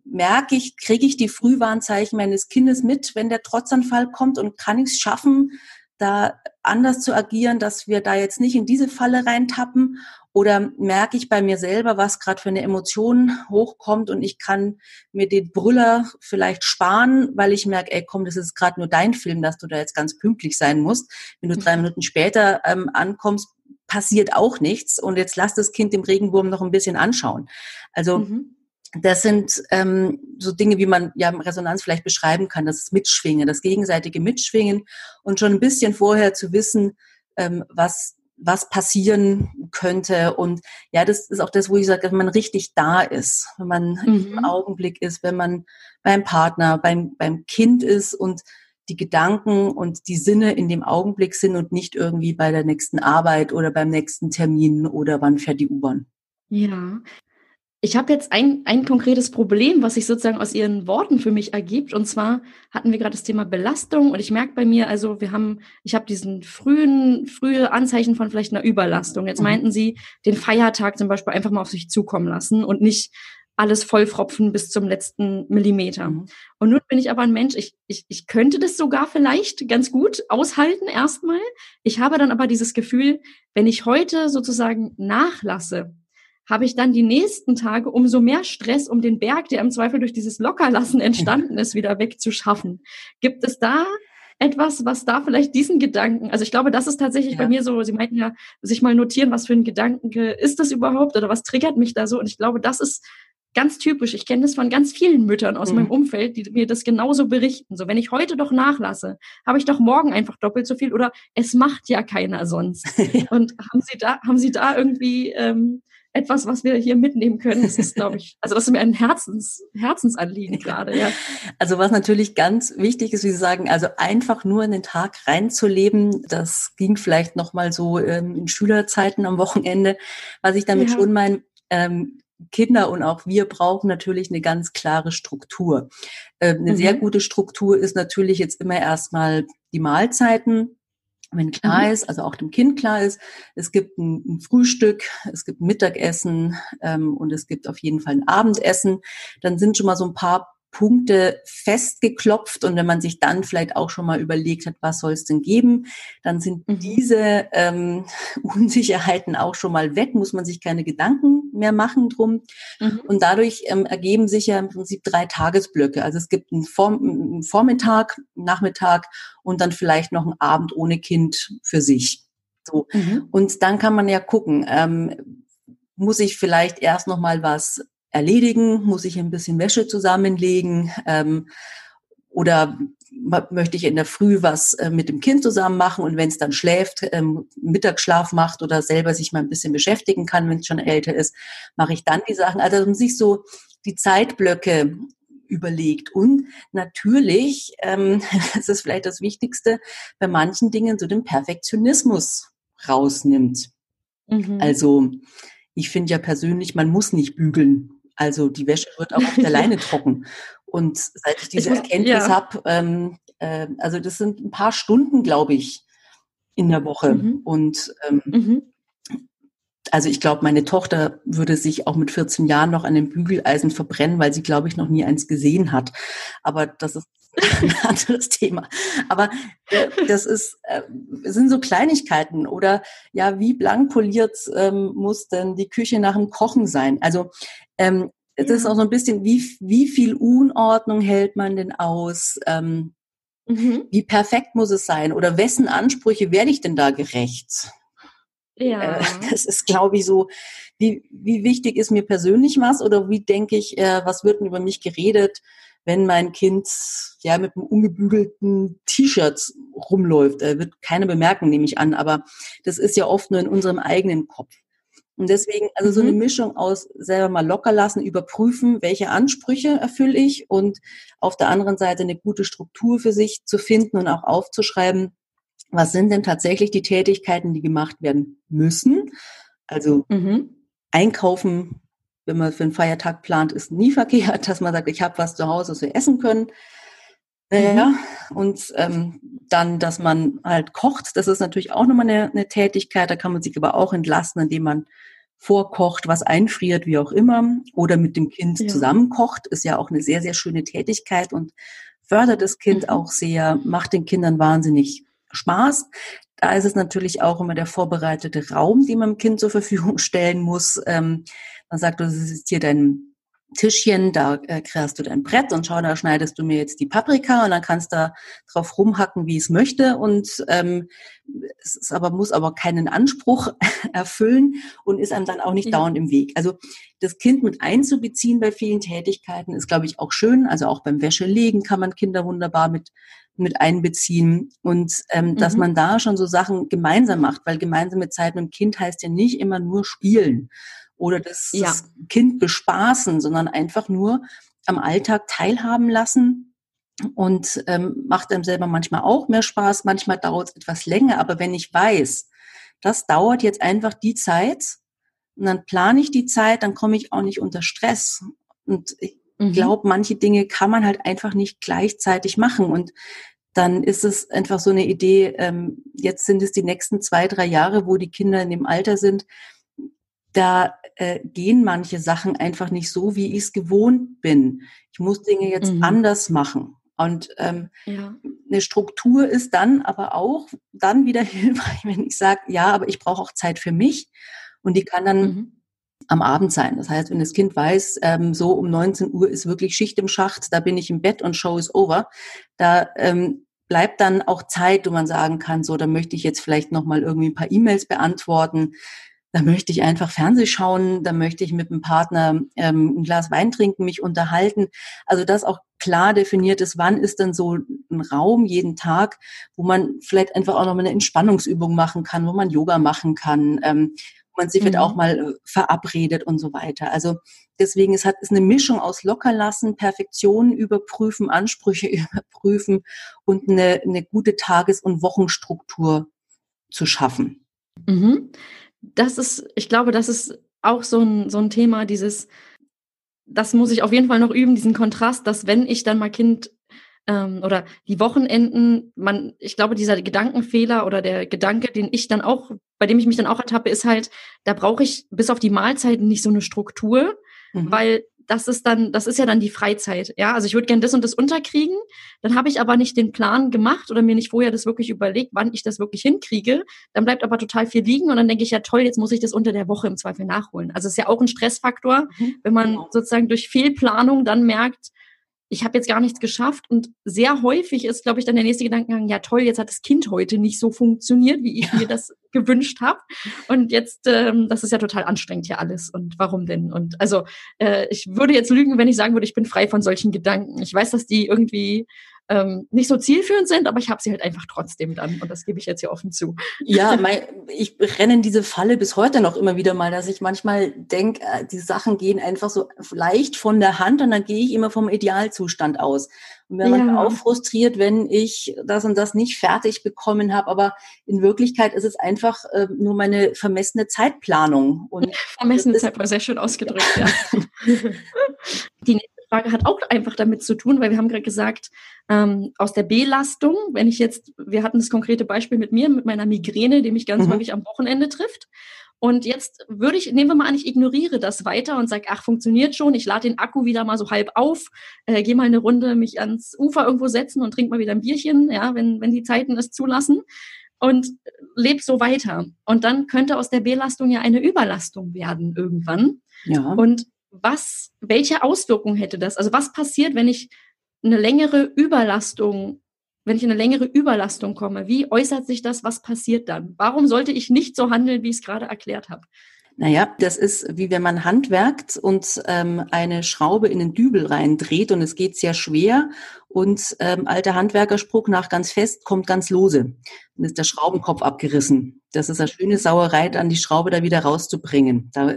merke ich, kriege ich die Frühwarnzeichen meines Kindes mit, wenn der Trotzanfall kommt und kann ich es schaffen, da anders zu agieren, dass wir da jetzt nicht in diese Falle reintappen? Oder merke ich bei mir selber, was gerade für eine Emotion hochkommt und ich kann mir den Brüller vielleicht sparen, weil ich merke, ey, komm, das ist gerade nur dein Film, dass du da jetzt ganz pünktlich sein musst. Wenn du drei mhm. Minuten später ähm, ankommst, passiert auch nichts und jetzt lass das Kind dem Regenwurm noch ein bisschen anschauen. Also mhm das sind ähm, so Dinge, wie man ja Resonanz vielleicht beschreiben kann, das Mitschwingen, das gegenseitige Mitschwingen und schon ein bisschen vorher zu wissen, ähm, was was passieren könnte. Und ja, das ist auch das, wo ich sage, wenn man richtig da ist, wenn man mhm. im Augenblick ist, wenn man beim Partner, beim, beim Kind ist und die Gedanken und die Sinne in dem Augenblick sind und nicht irgendwie bei der nächsten Arbeit oder beim nächsten Termin oder wann fährt die U-Bahn. Ja, ich habe jetzt ein, ein konkretes Problem, was sich sozusagen aus Ihren Worten für mich ergibt. Und zwar hatten wir gerade das Thema Belastung und ich merke bei mir, also wir haben, ich habe diesen frühen, frühe Anzeichen von vielleicht einer Überlastung. Jetzt mhm. meinten Sie, den Feiertag zum Beispiel einfach mal auf sich zukommen lassen und nicht alles vollfropfen bis zum letzten Millimeter. Mhm. Und nun bin ich aber ein Mensch, ich, ich, ich könnte das sogar vielleicht ganz gut aushalten erstmal. Ich habe dann aber dieses Gefühl, wenn ich heute sozusagen nachlasse, habe ich dann die nächsten Tage umso mehr Stress, um den Berg, der im Zweifel durch dieses Lockerlassen entstanden ist, wieder wegzuschaffen. Gibt es da etwas, was da vielleicht diesen Gedanken, also ich glaube, das ist tatsächlich ja. bei mir so, Sie meinten ja, sich mal notieren, was für ein Gedanke ist das überhaupt oder was triggert mich da so? Und ich glaube, das ist ganz typisch. Ich kenne das von ganz vielen Müttern aus mhm. meinem Umfeld, die mir das genauso berichten. So, wenn ich heute doch nachlasse, habe ich doch morgen einfach doppelt so viel oder es macht ja keiner sonst. ja. Und haben Sie da, haben Sie da irgendwie ähm, etwas, was wir hier mitnehmen können. Das ist, glaube ich, also das ist mir ein Herzens, Herzensanliegen gerade, ja. Also was natürlich ganz wichtig ist, wie Sie sagen, also einfach nur in den Tag reinzuleben, das ging vielleicht nochmal so ähm, in Schülerzeiten am Wochenende. Was ich damit ja. schon meine, ähm, Kinder und auch wir brauchen natürlich eine ganz klare Struktur. Ähm, eine mhm. sehr gute Struktur ist natürlich jetzt immer erstmal die Mahlzeiten wenn klar mhm. ist, also auch dem Kind klar ist, es gibt ein, ein Frühstück, es gibt ein Mittagessen ähm, und es gibt auf jeden Fall ein Abendessen, dann sind schon mal so ein paar Punkte festgeklopft und wenn man sich dann vielleicht auch schon mal überlegt hat, was soll es denn geben, dann sind mhm. diese ähm, Unsicherheiten auch schon mal weg, muss man sich keine Gedanken mehr machen drum. Mhm. Und dadurch ähm, ergeben sich ja im Prinzip drei Tagesblöcke. Also es gibt einen, Vorm einen Vormittag, einen Nachmittag und dann vielleicht noch einen Abend ohne Kind für sich. So. Mhm. Und dann kann man ja gucken, ähm, muss ich vielleicht erst noch mal was erledigen? Muss ich ein bisschen Wäsche zusammenlegen? Ähm, oder möchte ich in der Früh was äh, mit dem Kind zusammen machen und wenn es dann schläft, ähm, Mittagsschlaf macht oder selber sich mal ein bisschen beschäftigen kann, wenn es schon älter ist, mache ich dann die Sachen. Also dass man sich so die Zeitblöcke überlegt. Und natürlich, ähm, das ist vielleicht das Wichtigste, bei manchen Dingen so den Perfektionismus rausnimmt. Mhm. Also ich finde ja persönlich, man muss nicht bügeln. Also die Wäsche wird auch auf der Leine trocken. Und seit ich diese ich Erkenntnis ja. habe, ähm, äh, also das sind ein paar Stunden, glaube ich, in der Woche. Mhm. Und ähm, mhm. also ich glaube, meine Tochter würde sich auch mit 14 Jahren noch an dem Bügeleisen verbrennen, weil sie, glaube ich, noch nie eins gesehen hat. Aber das ist ein anderes Thema. Aber äh, das ist, äh, sind so Kleinigkeiten oder ja, wie blank poliert ähm, muss denn die Küche nach dem Kochen sein? Also ähm, es ja. ist auch so ein bisschen, wie, wie viel Unordnung hält man denn aus? Ähm, mhm. Wie perfekt muss es sein? Oder wessen Ansprüche werde ich denn da gerecht? Ja. Äh, das ist, glaube ich, so, wie, wie wichtig ist mir persönlich was oder wie denke ich, äh, was wird denn über mich geredet? wenn mein Kind ja mit einem ungebügelten T-Shirt rumläuft. Er wird keine bemerken, nehme ich an, aber das ist ja oft nur in unserem eigenen Kopf. Und deswegen, also so eine mhm. Mischung aus selber mal locker lassen, überprüfen, welche Ansprüche erfülle ich und auf der anderen Seite eine gute Struktur für sich zu finden und auch aufzuschreiben, was sind denn tatsächlich die Tätigkeiten, die gemacht werden müssen. Also mhm. einkaufen wenn man für einen Feiertag plant, ist nie verkehrt, dass man sagt, ich habe was zu Hause, was wir essen können. Naja, mhm. und ähm, dann, dass man halt kocht, das ist natürlich auch nochmal eine, eine Tätigkeit, da kann man sich aber auch entlasten, indem man vorkocht, was einfriert, wie auch immer, oder mit dem Kind ja. zusammenkocht, ist ja auch eine sehr, sehr schöne Tätigkeit und fördert das Kind mhm. auch sehr, macht den Kindern wahnsinnig Spaß. Da ist es natürlich auch immer der vorbereitete Raum, den man dem Kind zur Verfügung stellen muss. Ähm, man sagt, das ist hier dein Tischchen, da äh, kreierst du dein Brett und schau, da schneidest du mir jetzt die Paprika und dann kannst du da drauf rumhacken, wie es möchte und ähm, es ist aber muss aber keinen Anspruch erfüllen und ist einem dann auch nicht ja. dauernd im Weg. Also das Kind mit einzubeziehen bei vielen Tätigkeiten ist, glaube ich, auch schön. Also auch beim Wäschelegen kann man Kinder wunderbar mit mit einbeziehen und ähm, mhm. dass man da schon so Sachen gemeinsam macht, weil gemeinsame Zeit mit dem Kind heißt ja nicht immer nur spielen oder das, ja. das Kind bespaßen, sondern einfach nur am Alltag teilhaben lassen und ähm, macht einem selber manchmal auch mehr Spaß, manchmal dauert es etwas länger, aber wenn ich weiß, das dauert jetzt einfach die Zeit und dann plane ich die Zeit, dann komme ich auch nicht unter Stress. Und ich mhm. glaube, manche Dinge kann man halt einfach nicht gleichzeitig machen und dann ist es einfach so eine Idee, ähm, jetzt sind es die nächsten zwei, drei Jahre, wo die Kinder in dem Alter sind, da äh, gehen manche Sachen einfach nicht so, wie ich es gewohnt bin. Ich muss Dinge jetzt mhm. anders machen. Und ähm, ja. eine Struktur ist dann aber auch dann wieder hilfreich, wenn ich sage, ja, aber ich brauche auch Zeit für mich und die kann dann mhm. am Abend sein. Das heißt, wenn das Kind weiß, ähm, so um 19 Uhr ist wirklich Schicht im Schacht, da bin ich im Bett und Show is over, da ähm, bleibt dann auch Zeit, wo man sagen kann, so, da möchte ich jetzt vielleicht nochmal irgendwie ein paar E-Mails beantworten da möchte ich einfach Fernseh schauen, da möchte ich mit dem Partner ähm, ein Glas Wein trinken, mich unterhalten. Also das auch klar definiert ist, wann ist denn so ein Raum jeden Tag, wo man vielleicht einfach auch noch mal eine Entspannungsübung machen kann, wo man Yoga machen kann, ähm, wo man sich mhm. vielleicht auch mal äh, verabredet und so weiter. Also deswegen es hat ist eine Mischung aus Lockerlassen, Perfektion überprüfen, Ansprüche überprüfen und eine, eine gute Tages- und Wochenstruktur zu schaffen. Mhm das ist, ich glaube, das ist auch so ein, so ein Thema, dieses, das muss ich auf jeden Fall noch üben, diesen Kontrast, dass wenn ich dann mal Kind ähm, oder die Wochenenden, man, ich glaube, dieser Gedankenfehler oder der Gedanke, den ich dann auch, bei dem ich mich dann auch ertappe, ist halt, da brauche ich bis auf die Mahlzeiten nicht so eine Struktur, mhm. weil das ist dann, das ist ja dann die Freizeit. Ja, also ich würde gerne das und das unterkriegen. Dann habe ich aber nicht den Plan gemacht oder mir nicht vorher das wirklich überlegt, wann ich das wirklich hinkriege. Dann bleibt aber total viel liegen und dann denke ich ja toll, jetzt muss ich das unter der Woche im Zweifel nachholen. Also es ist ja auch ein Stressfaktor, mhm. wenn man genau. sozusagen durch Fehlplanung dann merkt, ich habe jetzt gar nichts geschafft. Und sehr häufig ist, glaube ich, dann der nächste Gedankengang, ja toll, jetzt hat das Kind heute nicht so funktioniert, wie ich mir das gewünscht habe. Und jetzt, ähm, das ist ja total anstrengend hier alles. Und warum denn? Und also äh, ich würde jetzt lügen, wenn ich sagen würde, ich bin frei von solchen Gedanken. Ich weiß, dass die irgendwie ähm, nicht so zielführend sind, aber ich habe sie halt einfach trotzdem dann und das gebe ich jetzt hier offen zu. Ja, mein, ich renne in diese Falle bis heute noch immer wieder mal, dass ich manchmal denke, äh, die Sachen gehen einfach so leicht von der Hand und dann gehe ich immer vom Idealzustand aus. Und bin ja. auch frustriert, wenn ich das und das nicht fertig bekommen habe, aber in Wirklichkeit ist es einfach äh, nur meine vermessene Zeitplanung. Und vermessene Zeitplanung, sehr schön ausgedrückt, ja. Die Frage hat auch einfach damit zu tun, weil wir haben gerade gesagt, ähm, aus der Belastung, wenn ich jetzt, wir hatten das konkrete Beispiel mit mir, mit meiner Migräne, die mich ganz mhm. häufig am Wochenende trifft. Und jetzt würde ich, nehmen wir mal an, ich ignoriere das weiter und sage, ach, funktioniert schon, ich lade den Akku wieder mal so halb auf, äh, gehe mal eine Runde mich ans Ufer irgendwo setzen und trinke mal wieder ein Bierchen, ja, wenn, wenn die Zeiten es zulassen und lebe so weiter. Und dann könnte aus der Belastung ja eine Überlastung werden irgendwann. Ja. Und was, welche Auswirkungen hätte das? Also was passiert, wenn ich eine längere Überlastung, wenn ich in eine längere Überlastung komme? Wie äußert sich das? Was passiert dann? Warum sollte ich nicht so handeln, wie ich es gerade erklärt habe? Naja, das ist wie wenn man handwerkt und ähm, eine Schraube in den Dübel reindreht und es geht sehr schwer und ähm, alter Handwerkerspruch nach ganz fest kommt ganz lose. Dann ist der Schraubenkopf abgerissen. Das ist eine schöne Sauerei, dann die Schraube da wieder rauszubringen. Da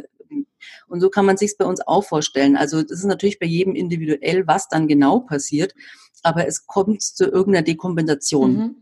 und so kann man sich bei uns auch vorstellen. Also das ist natürlich bei jedem individuell, was dann genau passiert, aber es kommt zu irgendeiner Dekompensation. Mhm.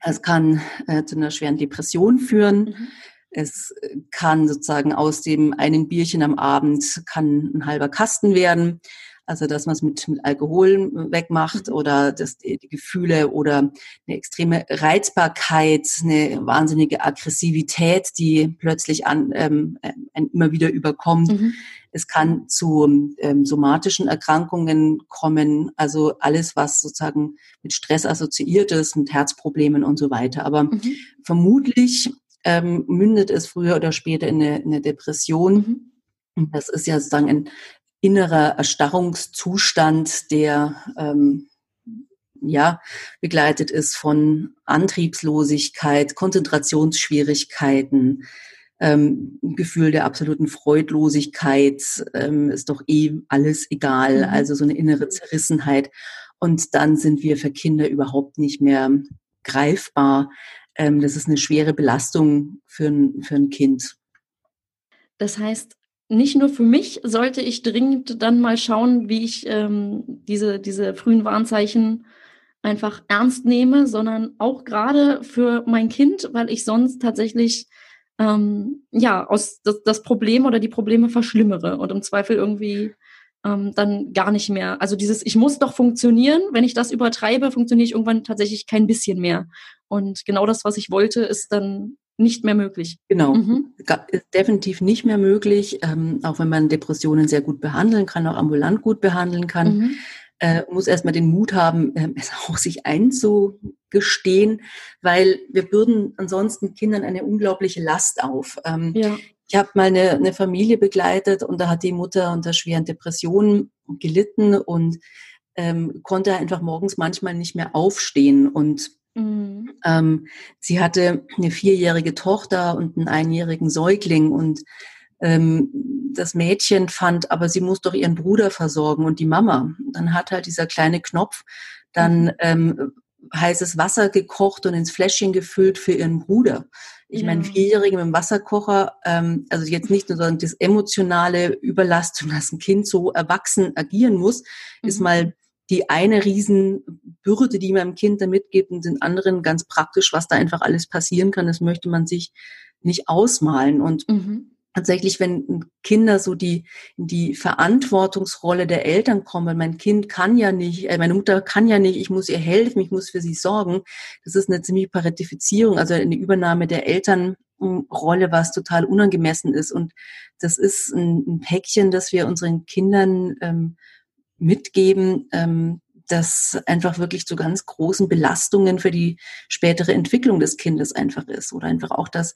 Es kann äh, zu einer schweren Depression führen. Mhm. Es kann sozusagen aus dem einen Bierchen am Abend kann ein halber Kasten werden. Also dass man es mit, mit Alkohol wegmacht mhm. oder dass die, die, Gefühle oder eine extreme Reizbarkeit, eine wahnsinnige Aggressivität, die plötzlich an ähm, immer wieder überkommt. Mhm. Es kann zu ähm, somatischen Erkrankungen kommen, also alles, was sozusagen mit Stress assoziiert ist, mit Herzproblemen und so weiter. Aber mhm. vermutlich ähm, mündet es früher oder später in eine, in eine Depression. Mhm. Das ist ja sozusagen ein innerer Erstarrungszustand, der ähm, ja begleitet ist von Antriebslosigkeit, Konzentrationsschwierigkeiten, ähm, Gefühl der absoluten Freudlosigkeit, ähm, ist doch eh alles egal, mhm. also so eine innere Zerrissenheit. Und dann sind wir für Kinder überhaupt nicht mehr greifbar. Ähm, das ist eine schwere Belastung für ein, für ein Kind. Das heißt, nicht nur für mich sollte ich dringend dann mal schauen, wie ich ähm, diese, diese frühen Warnzeichen einfach ernst nehme, sondern auch gerade für mein Kind, weil ich sonst tatsächlich ähm, ja aus das, das Problem oder die Probleme verschlimmere und im Zweifel irgendwie ähm, dann gar nicht mehr. Also dieses, ich muss doch funktionieren. Wenn ich das übertreibe, funktioniere ich irgendwann tatsächlich kein bisschen mehr. Und genau das, was ich wollte, ist dann nicht mehr möglich. Genau, mhm. ist definitiv nicht mehr möglich, ähm, auch wenn man Depressionen sehr gut behandeln kann, auch ambulant gut behandeln kann. Mhm. Äh, muss erstmal den Mut haben, äh, es auch sich einzugestehen, weil wir bürden ansonsten Kindern eine unglaubliche Last auf. Ähm, ja. Ich habe mal eine, eine Familie begleitet und da hat die Mutter unter schweren Depressionen gelitten und ähm, konnte einfach morgens manchmal nicht mehr aufstehen und Mhm. Ähm, sie hatte eine vierjährige Tochter und einen einjährigen Säugling und ähm, das Mädchen fand, aber sie muss doch ihren Bruder versorgen und die Mama. Dann hat halt dieser kleine Knopf dann mhm. ähm, heißes Wasser gekocht und ins Fläschchen gefüllt für ihren Bruder. Ich ja. meine, Vierjährige mit dem Wasserkocher, ähm, also jetzt nicht nur sondern das emotionale Überlastung, dass ein Kind so erwachsen agieren muss, mhm. ist mal die eine Riesenbürde, die man dem Kind da mitgibt, und den anderen ganz praktisch, was da einfach alles passieren kann, das möchte man sich nicht ausmalen. Und mhm. tatsächlich, wenn Kinder so die, die Verantwortungsrolle der Eltern kommen, mein Kind kann ja nicht, äh, meine Mutter kann ja nicht, ich muss ihr helfen, ich muss für sie sorgen, das ist eine ziemliche Parentifizierung, also eine Übernahme der Elternrolle, was total unangemessen ist. Und das ist ein, ein Päckchen, das wir unseren Kindern ähm, mitgeben, ähm, das einfach wirklich zu ganz großen Belastungen für die spätere Entwicklung des Kindes einfach ist. Oder einfach auch, dass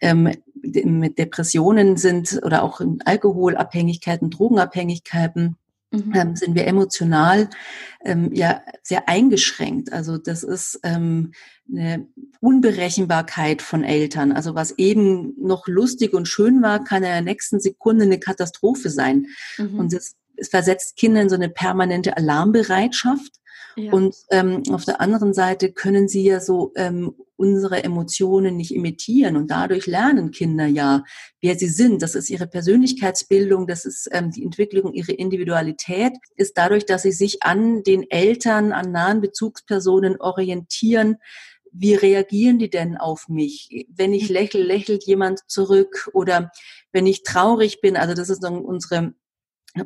ähm, mit Depressionen sind oder auch in Alkoholabhängigkeiten, Drogenabhängigkeiten, mhm. ähm, sind wir emotional ähm, ja sehr eingeschränkt. Also das ist ähm, eine Unberechenbarkeit von Eltern. Also was eben noch lustig und schön war, kann in der nächsten Sekunde eine Katastrophe sein. Mhm. Und das es versetzt Kinder in so eine permanente Alarmbereitschaft. Ja. Und ähm, auf der anderen Seite können sie ja so ähm, unsere Emotionen nicht imitieren und dadurch lernen Kinder ja, wer sie sind. Das ist ihre Persönlichkeitsbildung, das ist ähm, die Entwicklung ihrer Individualität, ist dadurch, dass sie sich an den Eltern, an nahen Bezugspersonen orientieren. Wie reagieren die denn auf mich? Wenn ich lächle, lächelt jemand zurück oder wenn ich traurig bin, also das ist dann unsere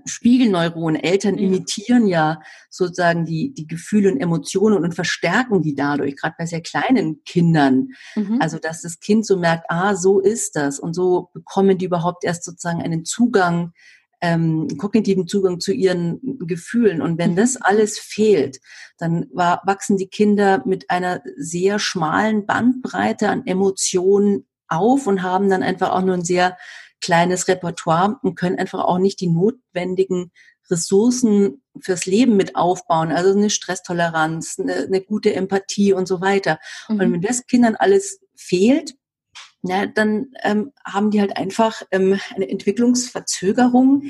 Spiegelneuronen, Eltern ja. imitieren ja sozusagen die, die Gefühle und Emotionen und verstärken die dadurch, gerade bei sehr kleinen Kindern. Mhm. Also, dass das Kind so merkt, ah, so ist das. Und so bekommen die überhaupt erst sozusagen einen Zugang, ähm, kognitiven Zugang zu ihren Gefühlen. Und wenn mhm. das alles fehlt, dann war, wachsen die Kinder mit einer sehr schmalen Bandbreite an Emotionen auf und haben dann einfach auch nur ein sehr kleines Repertoire und können einfach auch nicht die notwendigen Ressourcen fürs Leben mit aufbauen, also eine Stresstoleranz, eine, eine gute Empathie und so weiter. Mhm. Und wenn das Kindern alles fehlt, na, dann ähm, haben die halt einfach ähm, eine Entwicklungsverzögerung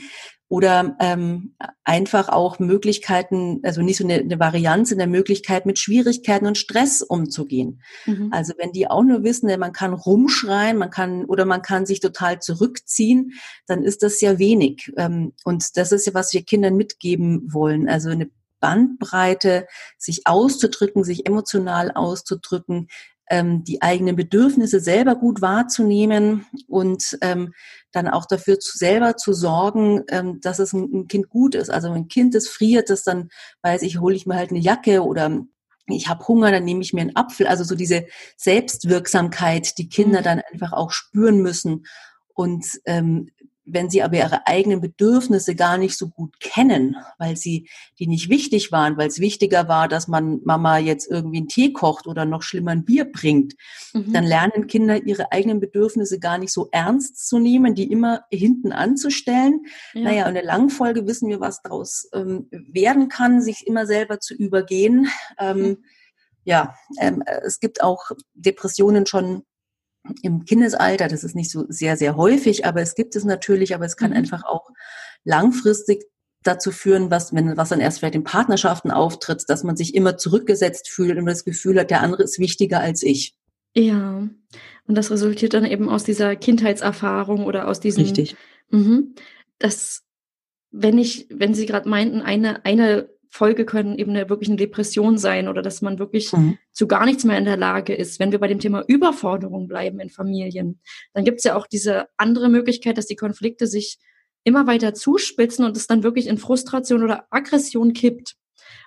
oder ähm, einfach auch Möglichkeiten, also nicht so eine, eine Varianz in der Möglichkeit, mit Schwierigkeiten und Stress umzugehen. Mhm. Also wenn die auch nur wissen, man kann rumschreien, man kann oder man kann sich total zurückziehen, dann ist das ja wenig. Ähm, und das ist ja, was wir Kindern mitgeben wollen. Also eine Bandbreite, sich auszudrücken, sich emotional auszudrücken, ähm, die eigenen Bedürfnisse selber gut wahrzunehmen und ähm, dann auch dafür zu, selber zu sorgen, ähm, dass es ein, ein Kind gut ist. Also wenn ein Kind das friert, das dann weiß ich, hole ich mir halt eine Jacke oder ich habe Hunger, dann nehme ich mir einen Apfel. Also so diese Selbstwirksamkeit, die Kinder mhm. dann einfach auch spüren müssen. Und ähm, wenn sie aber ihre eigenen Bedürfnisse gar nicht so gut kennen, weil sie die nicht wichtig waren, weil es wichtiger war, dass man Mama jetzt irgendwie einen Tee kocht oder noch schlimmer ein Bier bringt, mhm. dann lernen Kinder ihre eigenen Bedürfnisse gar nicht so ernst zu nehmen, die immer hinten anzustellen. Ja. Naja, in der Langfolge wissen wir, was daraus ähm, werden kann, sich immer selber zu übergehen. Ähm, mhm. Ja, ähm, es gibt auch Depressionen schon im Kindesalter, das ist nicht so sehr, sehr häufig, aber es gibt es natürlich, aber es kann mhm. einfach auch langfristig dazu führen, was, wenn, was dann erst vielleicht in Partnerschaften auftritt, dass man sich immer zurückgesetzt fühlt und das Gefühl hat, der andere ist wichtiger als ich. Ja. Und das resultiert dann eben aus dieser Kindheitserfahrung oder aus diesem. Richtig. Mh, das, wenn ich, wenn Sie gerade meinten, eine, eine Folge können eben eine, wirklich eine Depression sein oder dass man wirklich mhm. zu gar nichts mehr in der Lage ist. Wenn wir bei dem Thema Überforderung bleiben in Familien, dann gibt es ja auch diese andere Möglichkeit, dass die Konflikte sich immer weiter zuspitzen und es dann wirklich in Frustration oder Aggression kippt.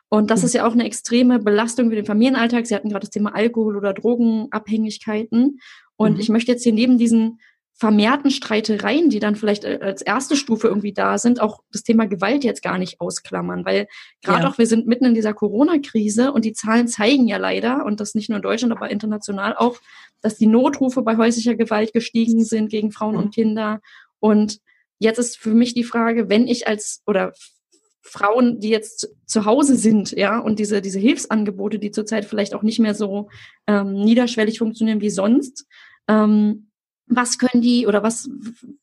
Und das mhm. ist ja auch eine extreme Belastung für den Familienalltag. Sie hatten gerade das Thema Alkohol oder Drogenabhängigkeiten. Und mhm. ich möchte jetzt hier neben diesen vermehrten Streitereien, die dann vielleicht äh, als erste Stufe irgendwie da sind, auch das Thema Gewalt jetzt gar nicht ausklammern, weil gerade ja. auch wir sind mitten in dieser Corona-Krise und die Zahlen zeigen ja leider, und das nicht nur in Deutschland, aber international auch, dass die Notrufe bei häuslicher Gewalt gestiegen sind gegen Frauen mhm. und Kinder. Und jetzt ist für mich die Frage, wenn ich als oder Frauen, die jetzt zu Hause sind, ja, und diese, diese Hilfsangebote, die zurzeit vielleicht auch nicht mehr so ähm, niederschwellig funktionieren wie sonst, ähm, was können die oder was,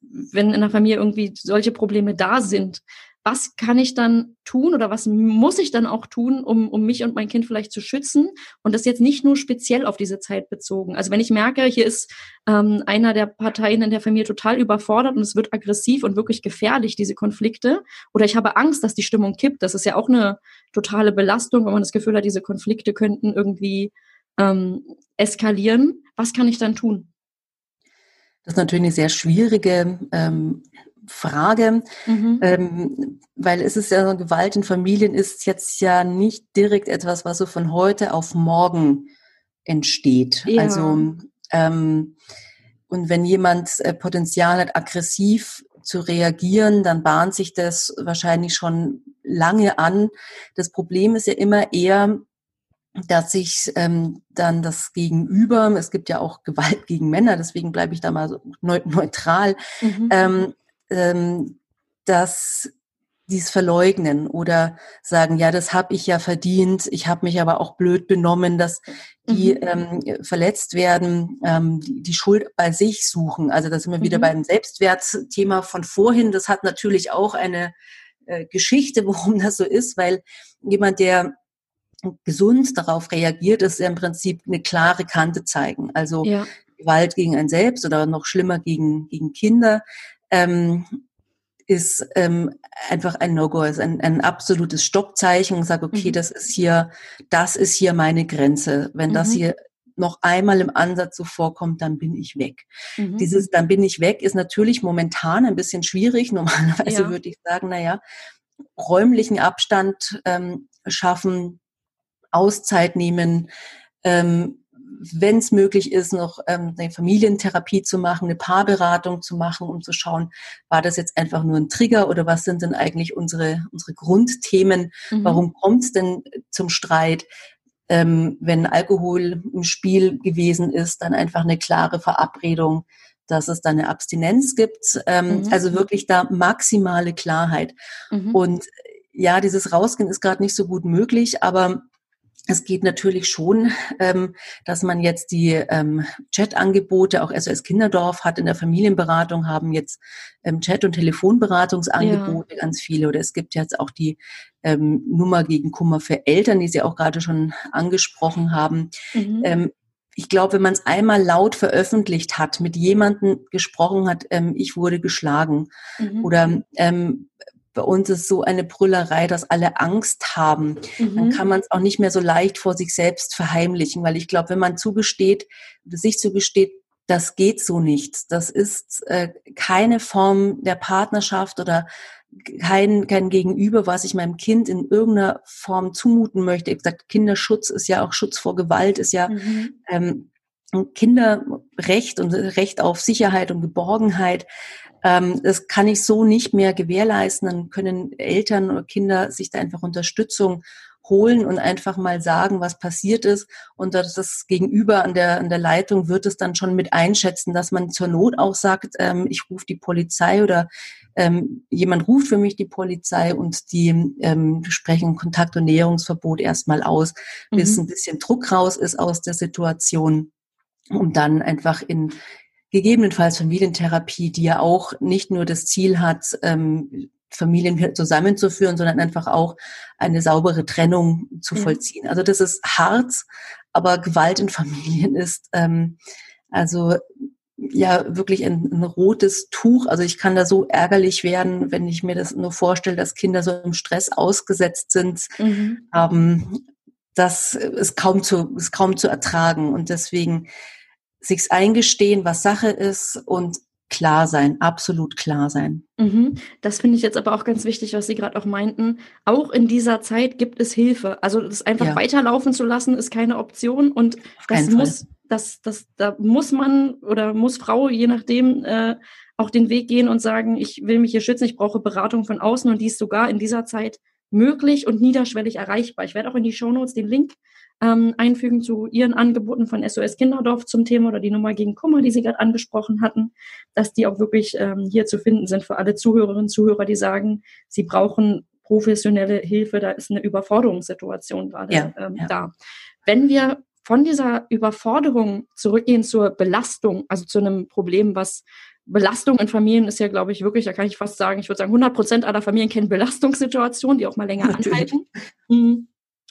wenn in der Familie irgendwie solche Probleme da sind, was kann ich dann tun oder was muss ich dann auch tun, um, um mich und mein Kind vielleicht zu schützen? Und das jetzt nicht nur speziell auf diese Zeit bezogen. Also wenn ich merke, hier ist ähm, einer der Parteien in der Familie total überfordert und es wird aggressiv und wirklich gefährlich, diese Konflikte, oder ich habe Angst, dass die Stimmung kippt, das ist ja auch eine totale Belastung, wenn man das Gefühl hat, diese Konflikte könnten irgendwie ähm, eskalieren. Was kann ich dann tun? Das ist natürlich eine sehr schwierige ähm, Frage, mhm. ähm, weil es ist ja so, Gewalt in Familien ist jetzt ja nicht direkt etwas, was so von heute auf morgen entsteht. Ja. Also ähm, und wenn jemand äh, Potenzial hat, aggressiv zu reagieren, dann bahnt sich das wahrscheinlich schon lange an. Das Problem ist ja immer eher, dass sich ähm, dann das Gegenüber, es gibt ja auch Gewalt gegen Männer, deswegen bleibe ich da mal so neutral, mhm. ähm, ähm, dass dies verleugnen oder sagen, ja, das habe ich ja verdient, ich habe mich aber auch blöd benommen, dass die mhm. ähm, verletzt werden, ähm, die, die, Schuld bei sich suchen. Also das sind wir mhm. wieder beim Selbstwertthema von vorhin. Das hat natürlich auch eine äh, Geschichte, warum das so ist, weil jemand, der gesund darauf reagiert, ist ja im Prinzip eine klare Kante zeigen. Also ja. Gewalt gegen ein Selbst oder noch schlimmer gegen, gegen Kinder ähm, ist ähm, einfach ein No-Go, ist ein, ein absolutes Stoppzeichen und sage, okay, mhm. das ist hier, das ist hier meine Grenze. Wenn mhm. das hier noch einmal im Ansatz so vorkommt, dann bin ich weg. Mhm. Dieses dann bin ich weg ist natürlich momentan ein bisschen schwierig. Normalerweise ja. würde ich sagen, na ja, räumlichen Abstand ähm, schaffen, Auszeit nehmen, ähm, wenn es möglich ist, noch ähm, eine Familientherapie zu machen, eine Paarberatung zu machen, um zu schauen, war das jetzt einfach nur ein Trigger oder was sind denn eigentlich unsere, unsere Grundthemen? Mhm. Warum kommt es denn zum Streit? Ähm, wenn Alkohol im Spiel gewesen ist, dann einfach eine klare Verabredung, dass es da eine Abstinenz gibt. Ähm, mhm. Also wirklich da maximale Klarheit. Mhm. Und ja, dieses Rausgehen ist gerade nicht so gut möglich, aber es geht natürlich schon, ähm, dass man jetzt die ähm, Chat-Angebote, auch SOS Kinderdorf hat in der Familienberatung, haben jetzt ähm, Chat- und Telefonberatungsangebote, ja. ganz viele. Oder es gibt jetzt auch die ähm, Nummer gegen Kummer für Eltern, die Sie auch gerade schon angesprochen haben. Mhm. Ähm, ich glaube, wenn man es einmal laut veröffentlicht hat, mit jemandem gesprochen hat, ähm, ich wurde geschlagen mhm. oder ähm, bei uns ist so eine Brüllerei, dass alle Angst haben. Mhm. Dann kann man es auch nicht mehr so leicht vor sich selbst verheimlichen, weil ich glaube, wenn man zugesteht, sich zugesteht, das geht so nicht. Das ist äh, keine Form der Partnerschaft oder kein, kein Gegenüber, was ich meinem Kind in irgendeiner Form zumuten möchte. Ich gesagt, Kinderschutz ist ja auch Schutz vor Gewalt, ist ja mhm. ähm, Kinderrecht und Recht auf Sicherheit und Geborgenheit. Ähm, das kann ich so nicht mehr gewährleisten. Dann können Eltern oder Kinder sich da einfach Unterstützung holen und einfach mal sagen, was passiert ist. Und das Gegenüber an der, an der Leitung wird es dann schon mit einschätzen, dass man zur Not auch sagt, ähm, ich rufe die Polizei oder ähm, jemand ruft für mich die Polizei und die ähm, sprechen Kontakt- und Näherungsverbot erstmal aus, bis mhm. ein bisschen Druck raus ist aus der Situation, um dann einfach in gegebenenfalls Familientherapie, die ja auch nicht nur das Ziel hat, ähm, Familien zusammenzuführen, sondern einfach auch eine saubere Trennung zu ja. vollziehen. Also das ist hart, aber Gewalt in Familien ist ähm, also ja wirklich ein, ein, rotes Tuch. Also ich kann da so ärgerlich werden, wenn ich mir das nur vorstelle, dass Kinder so im Stress ausgesetzt sind. Mhm. Ähm, das ist kaum zu, ist kaum zu ertragen. Und deswegen sich's eingestehen, was Sache ist und klar sein, absolut klar sein. Mhm. Das finde ich jetzt aber auch ganz wichtig, was Sie gerade auch meinten. Auch in dieser Zeit gibt es Hilfe. Also das einfach ja. weiterlaufen zu lassen, ist keine Option und das muss, das, das, da muss man oder muss Frau, je nachdem, äh, auch den Weg gehen und sagen, ich will mich hier schützen, ich brauche Beratung von außen und die ist sogar in dieser Zeit möglich und niederschwellig erreichbar. Ich werde auch in die Shownotes den Link ähm, einfügen zu Ihren Angeboten von SOS Kinderdorf zum Thema oder die Nummer gegen Kummer, die Sie gerade angesprochen hatten, dass die auch wirklich ähm, hier zu finden sind für alle Zuhörerinnen und Zuhörer, die sagen, sie brauchen professionelle Hilfe, da ist eine Überforderungssituation gerade ja, ähm, ja. da. Wenn wir von dieser Überforderung zurückgehen zur Belastung, also zu einem Problem, was Belastung in Familien ist ja, glaube ich, wirklich, da kann ich fast sagen, ich würde sagen, 100 Prozent aller Familien kennen Belastungssituationen, die auch mal länger anhalten.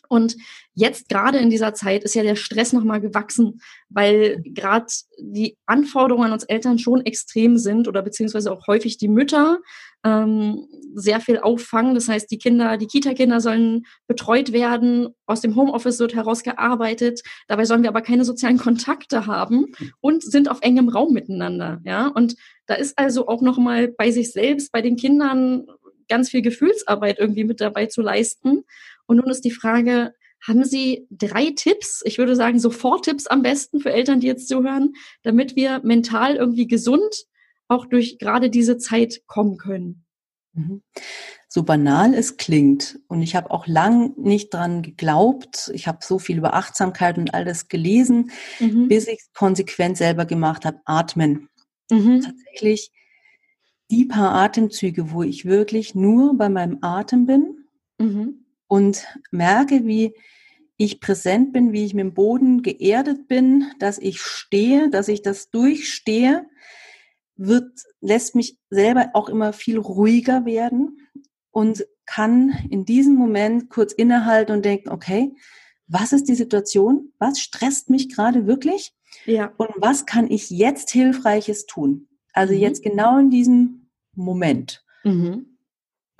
Und jetzt gerade in dieser Zeit ist ja der Stress nochmal gewachsen, weil gerade die Anforderungen an uns Eltern schon extrem sind oder beziehungsweise auch häufig die Mütter ähm, sehr viel auffangen. Das heißt, die Kinder, die Kita-Kinder sollen betreut werden, aus dem Homeoffice wird herausgearbeitet. Dabei sollen wir aber keine sozialen Kontakte haben und sind auf engem Raum miteinander. Ja, und da ist also auch nochmal bei sich selbst, bei den Kindern ganz viel Gefühlsarbeit irgendwie mit dabei zu leisten. Und nun ist die Frage, haben Sie drei Tipps, ich würde sagen Sofort-Tipps am besten für Eltern, die jetzt zuhören, damit wir mental irgendwie gesund auch durch gerade diese Zeit kommen können? Mhm. So banal es klingt, und ich habe auch lang nicht dran geglaubt, ich habe so viel über Achtsamkeit und alles gelesen, mhm. bis ich es konsequent selber gemacht habe, atmen. Mhm. Tatsächlich die paar Atemzüge, wo ich wirklich nur bei meinem Atem bin, mhm und merke, wie ich präsent bin, wie ich mit dem Boden geerdet bin, dass ich stehe, dass ich das durchstehe, wird, lässt mich selber auch immer viel ruhiger werden und kann in diesem Moment kurz innehalten und denken, okay, was ist die Situation? Was stresst mich gerade wirklich? Ja. Und was kann ich jetzt Hilfreiches tun? Also mhm. jetzt genau in diesem Moment. Mhm.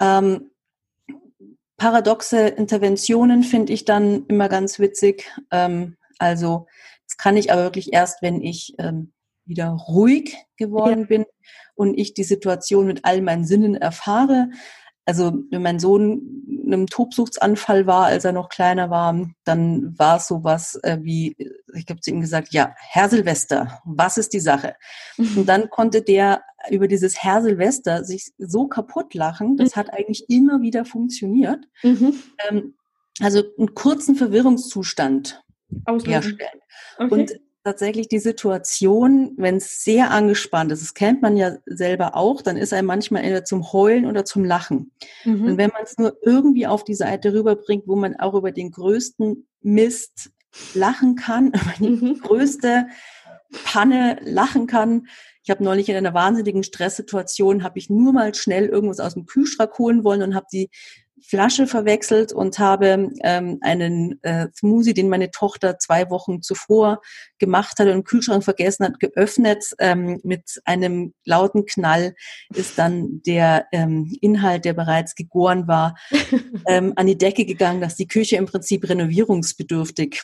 Ähm, paradoxe Interventionen finde ich dann immer ganz witzig. Ähm, also das kann ich aber wirklich erst, wenn ich ähm, wieder ruhig geworden ja. bin und ich die Situation mit all meinen Sinnen erfahre. Also wenn mein Sohn in einem Tobsuchtsanfall war, als er noch kleiner war, dann war es sowas äh, wie, ich habe zu ihm gesagt, ja, Herr Silvester, was ist die Sache? Und dann konnte der über dieses Herr Silvester sich so kaputt lachen, das hat eigentlich immer wieder funktioniert. Mhm. Ähm, also einen kurzen Verwirrungszustand Auslösen. herstellen. Okay. Und tatsächlich die Situation, wenn es sehr angespannt ist, das kennt man ja selber auch, dann ist er manchmal entweder zum Heulen oder zum Lachen. Mhm. Und wenn man es nur irgendwie auf die Seite rüberbringt, wo man auch über den größten Mist lachen kann, über die mhm. größte Panne lachen kann. Ich habe neulich in einer wahnsinnigen Stresssituation, habe ich nur mal schnell irgendwas aus dem Kühlschrank holen wollen und habe die Flasche verwechselt und habe ähm, einen äh, Smoothie, den meine Tochter zwei Wochen zuvor gemacht hat und im Kühlschrank vergessen hat, geöffnet. Ähm, mit einem lauten Knall ist dann der ähm, Inhalt, der bereits gegoren war, ähm, an die Decke gegangen, dass die Küche im Prinzip renovierungsbedürftig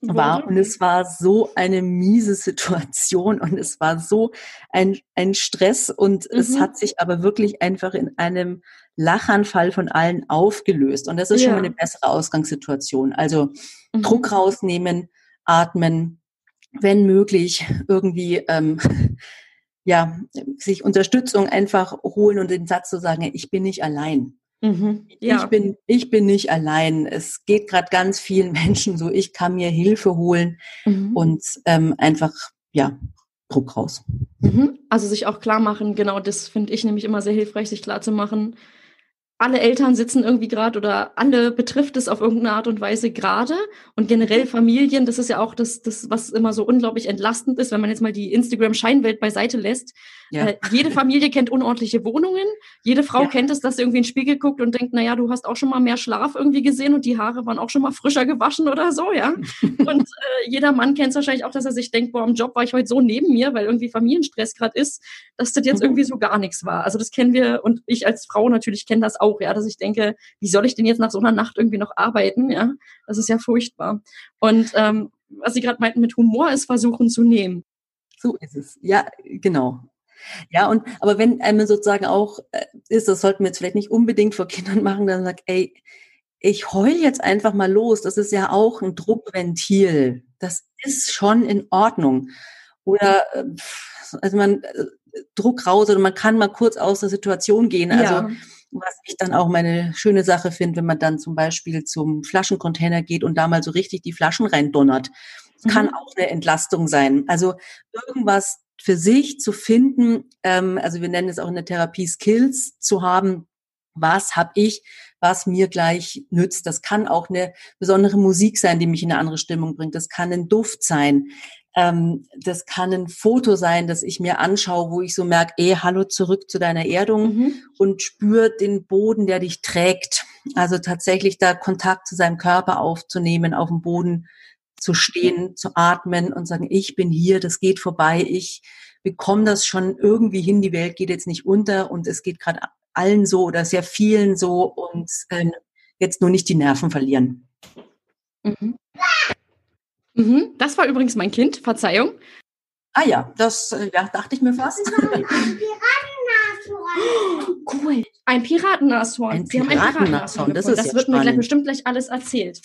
war. Und es war so eine miese Situation und es war so ein, ein Stress und mhm. es hat sich aber wirklich einfach in einem Lachanfall von allen aufgelöst. Und das ist ja. schon mal eine bessere Ausgangssituation. Also mhm. Druck rausnehmen, atmen, wenn möglich irgendwie ähm, ja sich Unterstützung einfach holen und den Satz zu sagen, ich bin nicht allein. Mhm, ja. Ich bin, ich bin nicht allein. Es geht gerade ganz vielen Menschen so. Ich kann mir Hilfe holen mhm. und ähm, einfach, ja, Druck raus. Mhm. Also sich auch klar machen, genau, das finde ich nämlich immer sehr hilfreich, sich klar zu machen, alle Eltern sitzen irgendwie gerade oder alle betrifft es auf irgendeine Art und Weise gerade und generell Familien, das ist ja auch das, das, was immer so unglaublich entlastend ist, wenn man jetzt mal die Instagram-Scheinwelt beiseite lässt. Ja. Äh, jede Familie kennt unordentliche Wohnungen, jede Frau ja. kennt es, dass sie irgendwie in den Spiegel guckt und denkt, naja, du hast auch schon mal mehr Schlaf irgendwie gesehen und die Haare waren auch schon mal frischer gewaschen oder so, ja. und äh, jeder Mann kennt es wahrscheinlich auch, dass er sich denkt, boah, im Job war ich heute so neben mir, weil irgendwie Familienstress gerade ist, dass das jetzt mhm. irgendwie so gar nichts war. Also das kennen wir und ich als Frau natürlich kenne das auch auch, ja, dass ich denke, wie soll ich denn jetzt nach so einer Nacht irgendwie noch arbeiten, ja, das ist ja furchtbar. Und ähm, was Sie gerade meinten mit Humor ist versuchen zu nehmen. So ist es, ja, genau. Ja, und aber wenn einem sozusagen auch äh, ist, das sollten wir jetzt vielleicht nicht unbedingt vor Kindern machen, dann sagt, ey, ich heul jetzt einfach mal los. Das ist ja auch ein Druckventil. Das ist schon in Ordnung. Oder äh, also man äh, Druck raus oder man kann mal kurz aus der Situation gehen. Also ja. Was ich dann auch meine schöne Sache finde, wenn man dann zum Beispiel zum Flaschencontainer geht und da mal so richtig die Flaschen reindonnert. Das kann mhm. auch eine Entlastung sein. Also irgendwas für sich zu finden, ähm, also wir nennen es auch in der Therapie Skills zu haben, was habe ich, was mir gleich nützt. Das kann auch eine besondere Musik sein, die mich in eine andere Stimmung bringt. Das kann ein Duft sein. Ähm, das kann ein Foto sein, das ich mir anschaue, wo ich so merke, eh, hallo zurück zu deiner Erdung mhm. und spüre den Boden, der dich trägt. Also tatsächlich da Kontakt zu seinem Körper aufzunehmen, auf dem Boden zu stehen, zu atmen und sagen, ich bin hier, das geht vorbei, ich bekomme das schon irgendwie hin, die Welt geht jetzt nicht unter und es geht gerade allen so oder sehr vielen so und äh, jetzt nur nicht die Nerven verlieren. Mhm. Mhm, das war übrigens mein Kind, Verzeihung. Ah ja, das äh, ja, dachte ich mir fast. Ein Piratennashorn. cool. Ein Piratennashorn. Ein Piratennashorn, das ist Das wird spannend. mir gleich bestimmt gleich alles erzählt.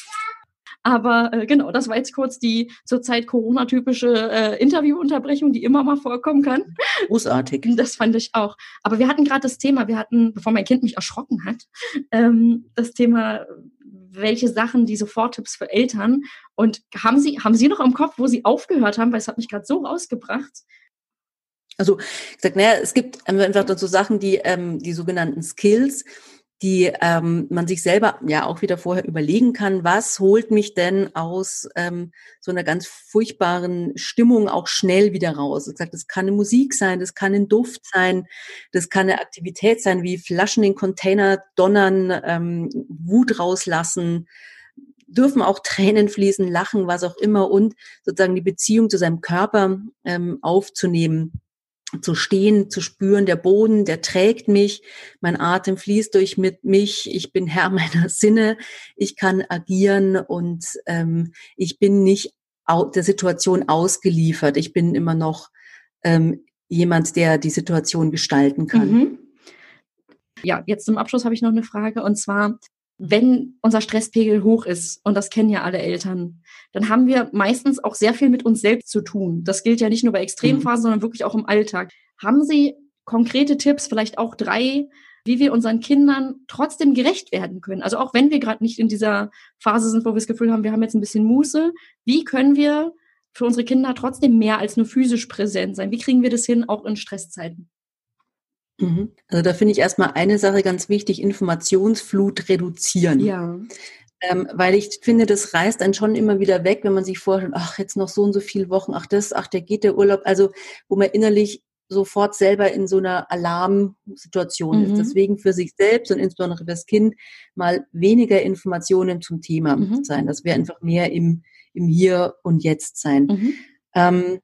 Aber äh, genau, das war jetzt kurz die zurzeit Corona-typische äh, Interviewunterbrechung, die immer mal vorkommen kann. Großartig. Das fand ich auch. Aber wir hatten gerade das Thema, wir hatten, bevor mein Kind mich erschrocken hat, ähm, das Thema welche Sachen die Soforttipps für Eltern. Und haben Sie, haben Sie noch im Kopf, wo Sie aufgehört haben? Weil es hat mich gerade so rausgebracht. Also, ich sag, naja, es gibt einfach so Sachen, die, ähm, die sogenannten Skills, die ähm, man sich selber ja auch wieder vorher überlegen kann, was holt mich denn aus ähm, so einer ganz furchtbaren Stimmung auch schnell wieder raus. Ich sage, das kann eine Musik sein, das kann ein Duft sein, das kann eine Aktivität sein, wie Flaschen in Container donnern, ähm, Wut rauslassen, dürfen auch Tränen fließen, lachen, was auch immer und sozusagen die Beziehung zu seinem Körper ähm, aufzunehmen zu stehen, zu spüren, der Boden, der trägt mich, mein Atem fließt durch mit mich, ich bin Herr meiner Sinne, ich kann agieren und ähm, ich bin nicht der Situation ausgeliefert. Ich bin immer noch ähm, jemand, der die Situation gestalten kann. Mhm. Ja, jetzt zum Abschluss habe ich noch eine Frage und zwar, wenn unser Stresspegel hoch ist, und das kennen ja alle Eltern, dann haben wir meistens auch sehr viel mit uns selbst zu tun. Das gilt ja nicht nur bei Extremphasen, mhm. sondern wirklich auch im Alltag. Haben Sie konkrete Tipps, vielleicht auch drei, wie wir unseren Kindern trotzdem gerecht werden können? Also auch wenn wir gerade nicht in dieser Phase sind, wo wir das Gefühl haben, wir haben jetzt ein bisschen Muße, wie können wir für unsere Kinder trotzdem mehr als nur physisch präsent sein? Wie kriegen wir das hin, auch in Stresszeiten? Mhm. Also da finde ich erstmal eine Sache ganz wichtig, Informationsflut reduzieren. Ja. Ähm, weil ich finde, das reißt dann schon immer wieder weg, wenn man sich vorstellt, ach, jetzt noch so und so viele Wochen, ach das, ach, der geht der Urlaub. Also, wo man innerlich sofort selber in so einer Alarmsituation mhm. ist. Deswegen für sich selbst und insbesondere für das Kind mal weniger Informationen zum Thema mhm. sein, dass wir einfach mehr im, im Hier und Jetzt sein. Mhm. Ähm,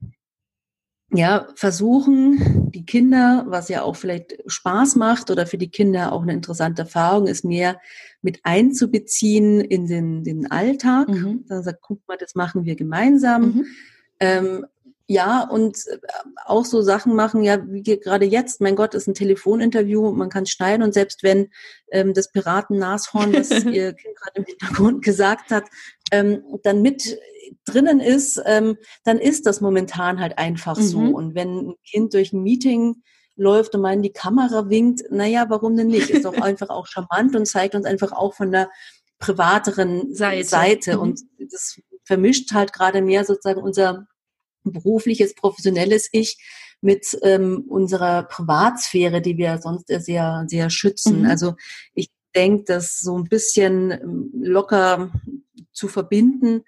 ja, versuchen, die Kinder, was ja auch vielleicht Spaß macht oder für die Kinder auch eine interessante Erfahrung ist, mehr mit einzubeziehen in den, den Alltag. Mhm. Dann sagt, guck mal, das machen wir gemeinsam. Mhm. Ähm, ja, und äh, auch so Sachen machen, ja, wie gerade jetzt, mein Gott, ist ein Telefoninterview, man kann schneiden und selbst wenn ähm, das Piraten-Nashorn, was ihr Kind gerade im Hintergrund gesagt hat, ähm, dann mit drinnen ist, ähm, dann ist das momentan halt einfach mhm. so. Und wenn ein Kind durch ein Meeting läuft und meinen die Kamera winkt, naja, warum denn nicht? Ist doch einfach auch charmant und zeigt uns einfach auch von der privateren Seite. Seite. Mhm. Und das vermischt halt gerade mehr sozusagen unser berufliches, professionelles Ich mit ähm, unserer Privatsphäre, die wir sonst sehr, sehr schützen. Mhm. Also ich denke, das so ein bisschen ähm, locker zu verbinden,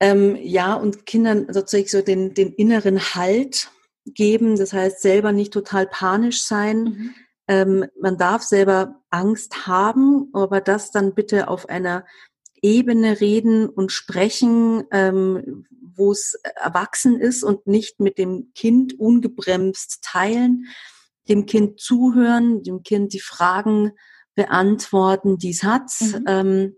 ähm, ja, und Kindern sozusagen so den, den inneren Halt geben, das heißt selber nicht total panisch sein. Mhm. Ähm, man darf selber Angst haben, aber das dann bitte auf einer Ebene reden und sprechen, ähm, wo es erwachsen ist und nicht mit dem Kind ungebremst teilen, dem Kind zuhören, dem Kind die Fragen beantworten, die es hat. Mhm. Ähm,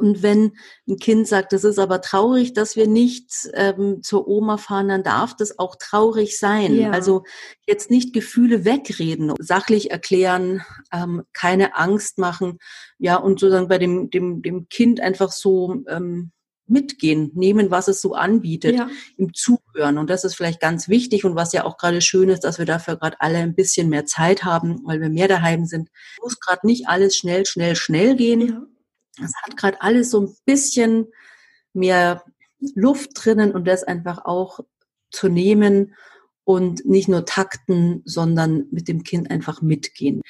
und wenn ein Kind sagt, das ist aber traurig, dass wir nicht ähm, zur Oma fahren, dann darf das auch traurig sein. Ja. Also jetzt nicht Gefühle wegreden, sachlich erklären, ähm, keine Angst machen, ja, und sozusagen bei dem, dem, dem Kind einfach so ähm, mitgehen, nehmen, was es so anbietet, ja. im Zuhören. Und das ist vielleicht ganz wichtig und was ja auch gerade schön ist, dass wir dafür gerade alle ein bisschen mehr Zeit haben, weil wir mehr daheim sind. Muss gerade nicht alles schnell, schnell, schnell gehen. Ja es hat gerade alles so ein bisschen mehr Luft drinnen und das einfach auch zu nehmen und nicht nur takten, sondern mit dem Kind einfach mitgehen.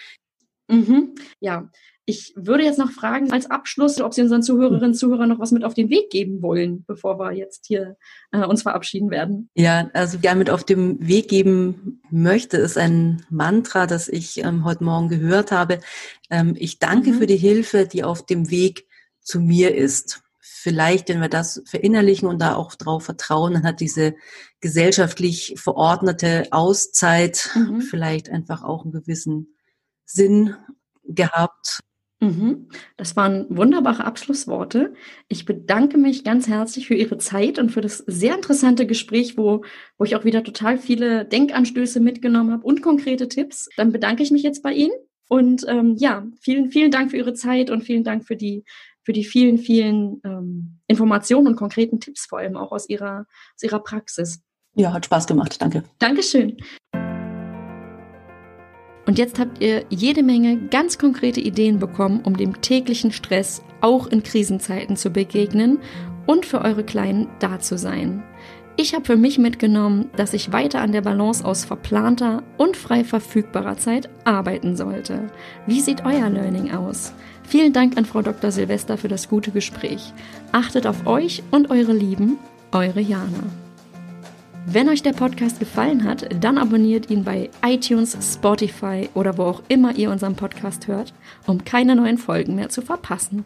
Mhm. Ja, ich würde jetzt noch fragen als Abschluss, ob Sie unseren Zuhörerinnen und Zuhörern noch was mit auf den Weg geben wollen, bevor wir jetzt hier äh, uns verabschieden werden. Ja, also ja, mit auf dem Weg geben möchte, ist ein Mantra, das ich ähm, heute Morgen gehört habe. Ähm, ich danke mhm. für die Hilfe, die auf dem Weg zu mir ist. Vielleicht, wenn wir das verinnerlichen und da auch drauf vertrauen, dann hat diese gesellschaftlich verordnete Auszeit mhm. vielleicht einfach auch einen gewissen Sinn gehabt. Mhm. Das waren wunderbare Abschlussworte. Ich bedanke mich ganz herzlich für Ihre Zeit und für das sehr interessante Gespräch, wo, wo ich auch wieder total viele Denkanstöße mitgenommen habe und konkrete Tipps. Dann bedanke ich mich jetzt bei Ihnen. Und ähm, ja, vielen, vielen Dank für Ihre Zeit und vielen Dank für die, für die vielen, vielen ähm, Informationen und konkreten Tipps, vor allem auch aus Ihrer, aus Ihrer Praxis. Ja, hat Spaß gemacht. Danke. Dankeschön. Und jetzt habt ihr jede Menge ganz konkrete Ideen bekommen, um dem täglichen Stress auch in Krisenzeiten zu begegnen und für eure Kleinen da zu sein. Ich habe für mich mitgenommen, dass ich weiter an der Balance aus verplanter und frei verfügbarer Zeit arbeiten sollte. Wie sieht euer Learning aus? Vielen Dank an Frau Dr. Silvester für das gute Gespräch. Achtet auf euch und eure Lieben, eure Jana. Wenn euch der Podcast gefallen hat, dann abonniert ihn bei iTunes, Spotify oder wo auch immer ihr unseren Podcast hört, um keine neuen Folgen mehr zu verpassen.